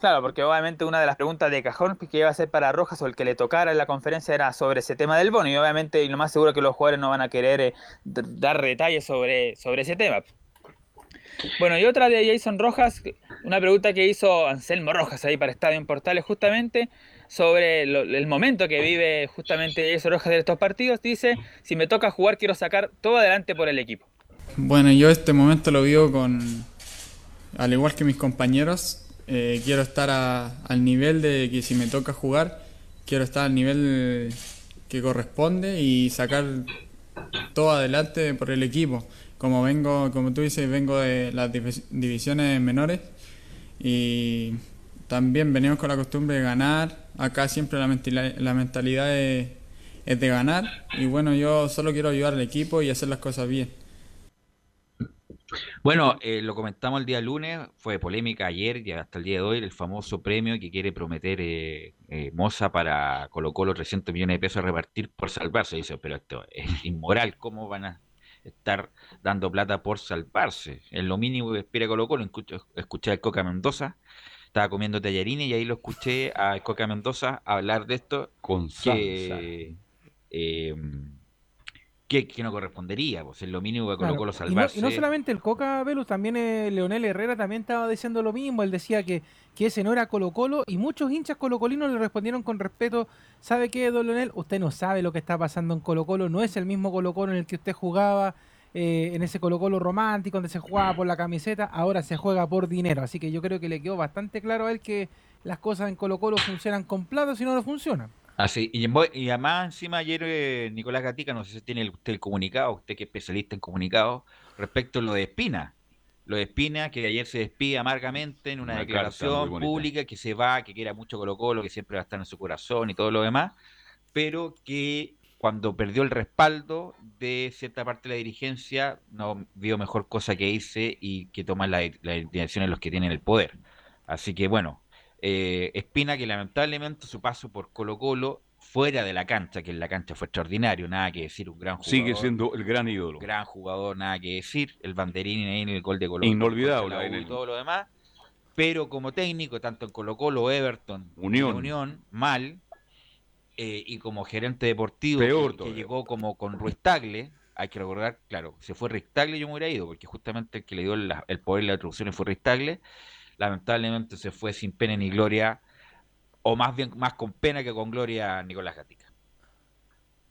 Claro, porque obviamente una de las preguntas de cajón que iba a ser para Rojas o el que le tocara en la conferencia era sobre ese tema del bono y obviamente lo más seguro que los jugadores no van a querer eh, dar detalles sobre, sobre ese tema. Bueno, y otra de Jason Rojas, una pregunta que hizo Anselmo Rojas ahí para Estadio en Portales justamente sobre el momento que vive justamente Jason Rojas de estos partidos, dice, si me toca jugar quiero sacar todo adelante por el equipo. Bueno, yo este momento lo vivo con, al igual que mis compañeros, eh, quiero estar al nivel de que si me toca jugar, quiero estar al nivel que corresponde y sacar todo adelante por el equipo. Como vengo, como tú dices, vengo de las divisiones menores y también venimos con la costumbre de ganar. Acá siempre la, la mentalidad es de ganar y bueno, yo solo quiero ayudar al equipo y hacer las cosas bien. Bueno, eh, lo comentamos el día lunes, fue polémica ayer y hasta el día de hoy el famoso premio que quiere prometer eh, eh, Moza para Colo Colo 300 millones de pesos a repartir por salvarse. Dice, pero esto es inmoral, ¿cómo van a estar dando plata por salvarse? Es lo mínimo que espera Colo Colo. Escuché a Coca Mendoza, estaba comiendo tallarines y ahí lo escuché a Coca Mendoza hablar de esto. Con salsa. Eh, que, no correspondería, pues es lo mínimo que colocó los salvarse. Y no, solamente el Coca Velus, también eh, Leonel Herrera también estaba diciendo lo mismo, él decía que, que ese no era Colo Colo y muchos hinchas colocolinos le respondieron con respeto, ¿sabe qué, don Leonel? Usted no sabe lo que está pasando en Colo Colo, no es el mismo Colo Colo en el que usted jugaba, eh, en ese Colo Colo romántico donde se jugaba por la camiseta, ahora se juega por dinero, así que yo creo que le quedó bastante claro a él que las cosas en Colo Colo funcionan con plata si no no funcionan. Así, y, y además encima ayer eh, Nicolás Gatica, no sé si tiene usted el comunicado, usted que es especialista en comunicados, respecto a lo de Espina. Lo de Espina, que ayer se despide amargamente en una, declaración pública, que se va, que quiera mucho Colo Colo, que siempre va a estar en su corazón y todo lo demás, pero que cuando perdió el respaldo de cierta parte de la dirigencia, no vio mejor cosa que hice y que toman las la direcciones los que tienen el poder. Así que bueno, eh, Espina que lamentablemente su paso por Colo Colo fuera de la cancha, que en la cancha fue extraordinario, nada que decir, un gran jugador. Sigue siendo el gran ídolo. Gran jugador, nada que decir, el banderín ahí en el gol de Colo Colo. Inolvidable. Y todo lo demás. Pero como técnico, tanto en Colo Colo, Everton, Unión, Unión mal, eh, y como gerente deportivo, Peor que, llegó como con Ruiz Tagle, hay que recordar, claro, se fue Ruiz Tagle yo me hubiera ido, porque justamente el que le dio el poder y la atribución fue Ruiz Tagle, lamentablemente se fue sin pena ni gloria, o más bien más con pena que con gloria Nicolás Gatica.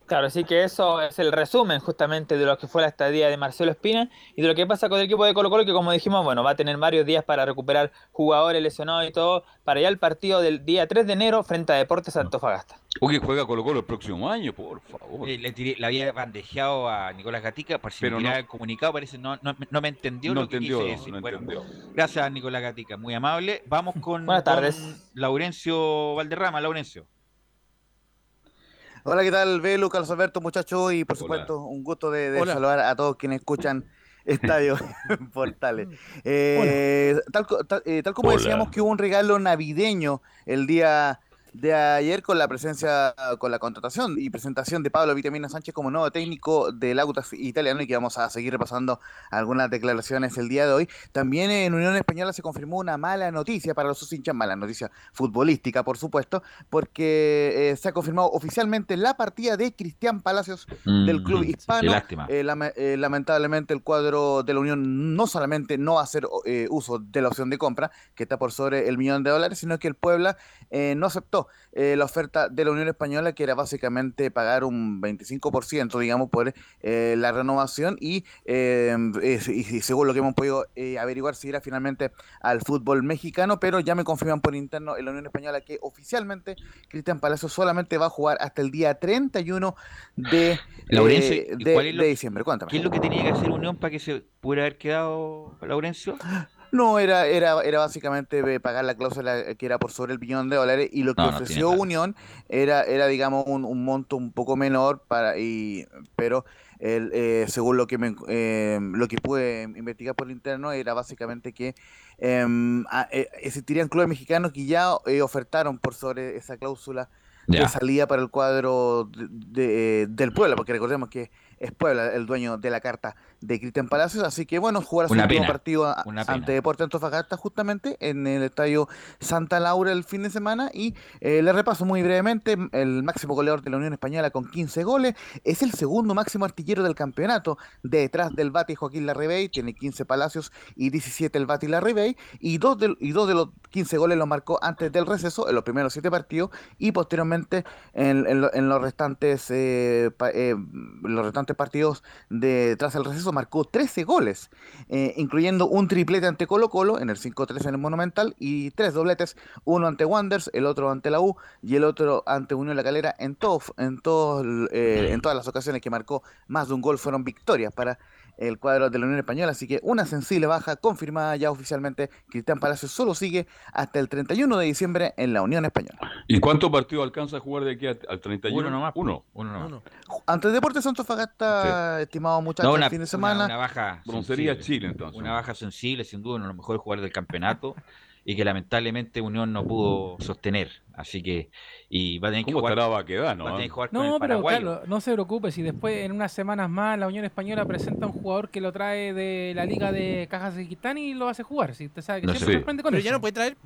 Claro, así que eso es el resumen justamente de lo que fue la estadía de Marcelo Espina y de lo que pasa con el equipo de Colo Colo, que como dijimos, bueno, va a tener varios días para recuperar jugadores lesionados y todo, para ya el partido del día 3 de enero frente a Deportes Antofagasta. Oye, juega Colo Colo el próximo año, por favor. Eh, le, había bandejeado a Nicolás Gatica, por si no, el comunicado, parece no, no, no me entendió lo que quise decir. gracias Nicolás Gatica, muy amable. Vamos con, Buenas tardes. Laurencio Valderrama, Laurencio. Hola, ¿qué tal? Velu, Carlos Alberto, muchachos, y por supuesto, un gusto de, saludar a todos quienes escuchan Estadio Portales. Eh, tal, eh, tal, como decíamos que hubo un regalo navideño el día de ayer con la presencia, con la contratación y presentación de Pablo Vitamina Sánchez como nuevo técnico del Autas italiano y que vamos a seguir repasando algunas declaraciones el día de hoy. También en Unión Española se confirmó una mala noticia para los hinchas, mala noticia futbolística, por supuesto, porque eh, se ha confirmado oficialmente la partida de Cristian Palacios del Mm, club sí, hispano. qué lástima. Eh, eh, lamentablemente el cuadro de la Unión no solamente no va a hacer uso de la opción de compra, que está por sobre el millón de dólares, sino que el Puebla eh, no aceptó eh, la oferta de la Unión Española, que era básicamente pagar un 25%, digamos, por eh, la renovación y, eh, y- y según lo que hemos podido averiguar, si irá finalmente al fútbol mexicano, pero ya me confirman por interno en la Unión Española que oficialmente Cristian Palacio solamente va a jugar hasta el día 31 de, Laurencio, ¿y de, lo- de diciembre. Cuéntame. ¿Qué es lo que tenía que hacer Unión para que se pudiera haber quedado Laurencio? No, era, era, era básicamente eh, pagar la cláusula que era por sobre el billón de dólares y lo que No, ofreció Unión era, era digamos, un, un monto un poco menor, para y pero el, eh, según lo que me, eh, lo que pude investigar por el interno era básicamente que eh, existirían clubes mexicanos que ya eh, ofertaron por sobre esa cláusula de salida para el cuadro de- de- del Puebla, porque recordemos que es Puebla el dueño de la carta de Cristian Palacios, así que bueno, jugar su último partido a- ante Deportes Antofagasta justamente en el estadio Santa Laura el fin de semana y eh, le repaso muy brevemente, el máximo goleador de la Unión Española con 15 goles, es el segundo máximo artillero del campeonato, detrás del Bati Joaquín Larribey, tiene 15 Palacios y 17 el Bati Larribey y dos, de, y dos de los 15 goles los marcó antes del receso en los primeros 7 partidos y posteriormente en, en lo- en los restantes eh, pa- eh, los restantes partidos de tras el receso marcó 13 goles, eh, incluyendo un triplete ante Colo Colo en el 5-3 en el Monumental y tres dobletes, uno ante Wanderers, el otro ante la U y el otro ante Unión La Calera. En, todo, en, todo, eh, en todas las ocasiones que marcó más de un gol fueron victorias para el cuadro de la Unión Española, así que una sensible baja confirmada ya oficialmente. Cristian Palacios solo sigue hasta el 31 de diciembre en la Unión Española. ¿Y cuántos partidos alcanza a jugar de aquí a- al 31? Uno nomás, Uno. Uno nomás. Ante Deportes Antofagasta, estimado muchacho, No, una, el fin de semana. una- una baja. Broncería sensible. Chile, entonces. Una baja sensible, sin duda, uno de los mejores jugadores del campeonato y que lamentablemente Unión no pudo sostener. Así que. Y va a tener que ¿Cómo jugar. estará Baquedano? va a tener ah? que jugar con No, el pero paraguayo. Carlos, no se preocupe, si después en unas semanas más la Unión Española presenta un jugador que lo trae de la liga de Cajas de Quitán y lo hace jugar, si usted sabe que No siempre sorprende con Pero eso. ya no puede traer.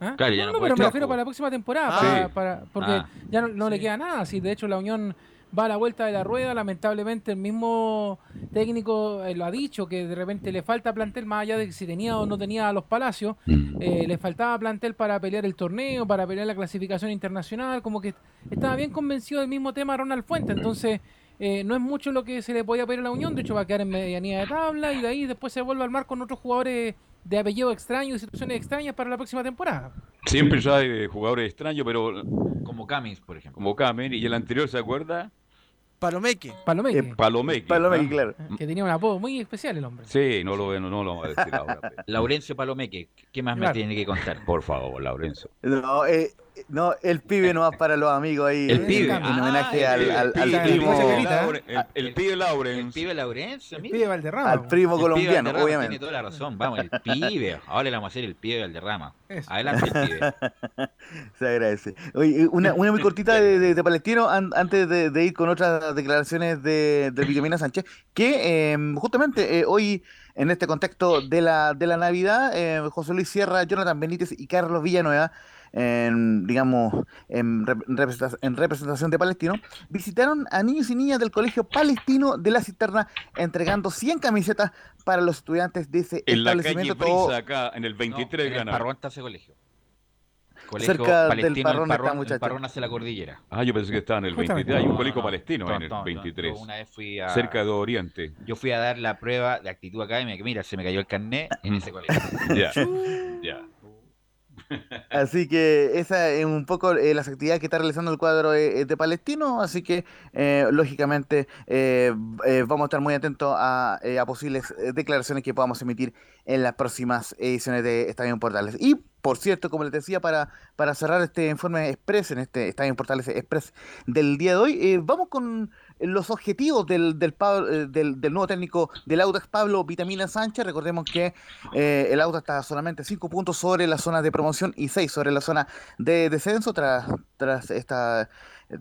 ¿Ah? Claro, ya no, no no, puede pero me refiero para la próxima temporada, Ah. para, para- porque Ah. ya no, no le queda nada. Si de hecho la Unión va a la vuelta de la rueda, lamentablemente el mismo técnico eh, lo ha dicho, que de repente le falta plantel, más allá de que si tenía o no tenía a los Palacios, eh, le faltaba plantel para pelear el torneo, para pelear la clasificación internacional, como que estaba bien convencido del mismo tema Ronald Fuente, entonces eh, no es mucho lo que se le podía pedir a la Unión, de hecho va a quedar en medianía de tabla y de ahí después se vuelve a armar con otros jugadores de apellido extraño y situaciones extrañas para la próxima temporada. Siempre ya hay eh, jugadores extraños, pero Como Camis, por ejemplo. como Kamen. ¿Y el anterior se acuerda? Palomeque. Palomeque, Eh, Palomeque. Palomeque, claro. que tenía un apodo muy especial el hombre. Sí, no lo, no, no lo vamos a decir ahora. Laurencio Palomeque, ¿qué más Claro. me tiene que contar? Por favor, Laurencio. No, eh, no, el pibe no va para los amigos ahí. El eh, pibe. En homenaje Ah, al, el al- al pibe, primo, ¿eh? El, el pibe El Lauren. pibe Laurencio, El pibe Valderrama. al primo El colombiano, obviamente. Tiene toda la razón. Vamos, el pibe. Ahora le vamos a hacer el pibe Valderrama. Eso. Adelante, el pibe. Se agradece. Oye, una, una muy cortita de, de- de Palestino an- antes de, de ir con otras declaraciones de, de Villamina Sánchez, que eh, justamente eh, hoy, en este contexto de la, de la Navidad, eh, José Luis Sierra, Jonathan Benítez y Carlos Villanueva, en, digamos, en, rep- en representa- en representación de Palestino, visitaron a niños y niñas del Colegio Palestino de la Cisterna, entregando 100 camisetas para los estudiantes de ese En la calle establecimiento. todo- Brisa, acá, en el 23 No, en el Granada. Parrón está ese colegio. Colegio Cerca del palestino, Parrón el está, Parrón, el muchacho. Parrón hace la cordillera. Ah, yo pensé que estaba en el Justamente. 23. Hay un colegio no, palestino no, en el no, no. 23. Yo una vez fui a, Cerca de Oriente. Yo fui a dar la prueba de actitud académica. que Mira, se me cayó el carnet en ese colegio. Ya. ya. Así que esa es un poco eh, las actividades que está realizando el cuadro eh, de Palestino, así que eh, lógicamente eh, eh, vamos a estar muy atentos a, eh, a posibles eh, declaraciones que podamos emitir en las próximas ediciones de Estadio Portales. Y por cierto, como les decía, para, para cerrar este informe Express, en este Estadio Portales Express del día de hoy, eh, vamos con los objetivos del, del, eh, del, del, nuevo técnico del Audax, Pablo Vitamina Sánchez. Recordemos que eh, el Audax está solamente 5 puntos sobre la zona de promoción y 6 sobre la zona de descenso tras, tras esta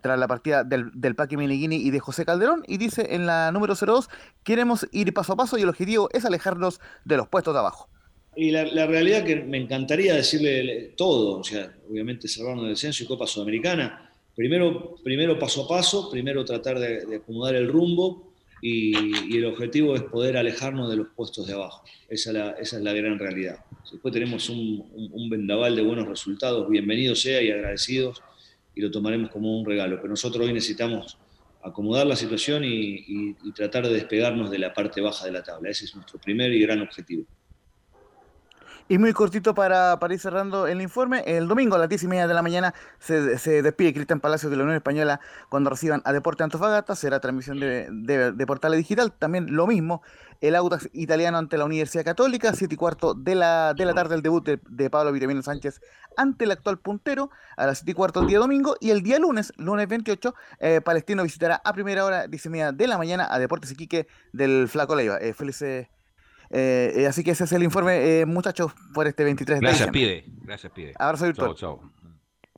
tras la partida del, del Paqui Meneghini y de José Calderón, y dice en la número 02, queremos ir paso a paso y el objetivo es alejarnos de los puestos de abajo. Y la, realidad que me encantaría decirle todo, o sea, obviamente cerrarnos el descenso y Copa Sudamericana, primero, primero paso a paso, primero tratar de, acomodar el rumbo y, el objetivo es poder alejarnos de los puestos de abajo. Esa es la, gran realidad. Después tenemos un, vendaval de buenos resultados, bienvenido sea y agradecidos y lo tomaremos como un regalo. Pero nosotros hoy necesitamos acomodar la situación y, tratar de despegarnos de la parte baja de la tabla. Ese es nuestro primer y gran objetivo. Y muy cortito para, ir cerrando el informe, el domingo a las 10 y media de la mañana se, se despide Cristian Palacios de la Unión Española cuando reciban a Deporte Antofagasta, será transmisión de, de, Portales Digital, también lo mismo, el Audax italiano ante la Universidad Católica, 7 y cuarto de la, de la tarde el debut de, de Pablo Vitamino Sánchez ante el actual puntero a las 7 y cuarto el día domingo y el día lunes, lunes 28, eh, Palestino visitará a primera hora, 10 y media de la mañana a Deportes Iquique del Flaco Leiva. Eh, felices eh, eh, así que ese es el informe, eh, muchachos, por este 23 Gracias, de Pide. Gracias, Pide. Abrazo virtual. Chao, chao.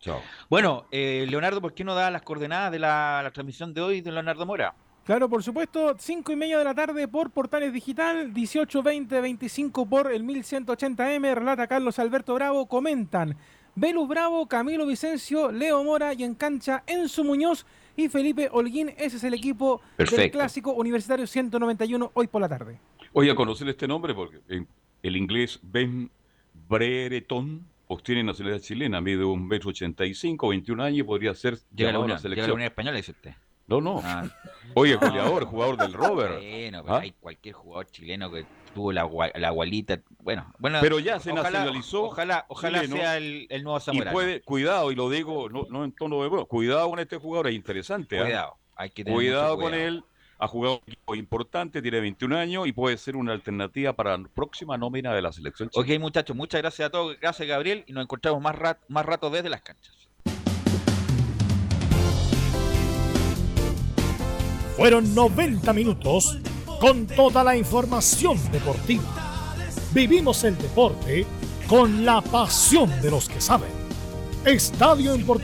chao. Bueno, eh, Leonardo, ¿por qué no da las coordenadas de la, la, transmisión de hoy de Leonardo Mora? Claro, por supuesto, 5 y media de la tarde por Portales Digital, 18, 20, 25 por el 1180M, relata Carlos Alberto Bravo, comentan Velus Bravo, Camilo Vicencio, Leo Mora y en cancha Enzo Muñoz y Felipe Holguín. Ese es el equipo Perfecto. del Clásico Universitario 191 hoy por la tarde. Oye, a conocer este nombre porque el inglés Ben Brereton obtiene nacionalidad chilena, mide un metro ochenta y cinco, 21 años y podría ser llega llamado a la selección. Llega la Unión Española, dice usted. No, no. Ah. Oye, goleador, jugador del Robert. Bueno, pero ¿Ah? hay cualquier jugador chileno que tuvo la, la gualita. Bueno, bueno. Pero ya se ojalá- nacionalizó. Ojalá, ojalá chileno, sea el, el nuevo Y Zamorano. puede, cuidado, y lo digo no, no en tono de broma, cuidado con este jugador, es interesante. ¿ah? Cuidado, hay que tener Cuidado mucho con él, ha jugado un equipo importante, tiene 21 años y puede ser una alternativa para la próxima nómina de la selección Ok, muchachos, muchas gracias a todos. Gracias, Gabriel. Y nos encontramos más, rat- más rato desde las canchas. Fueron 90 minutos con toda la información deportiva. Vivimos el deporte con la pasión de los que saben. Estadio en Portal.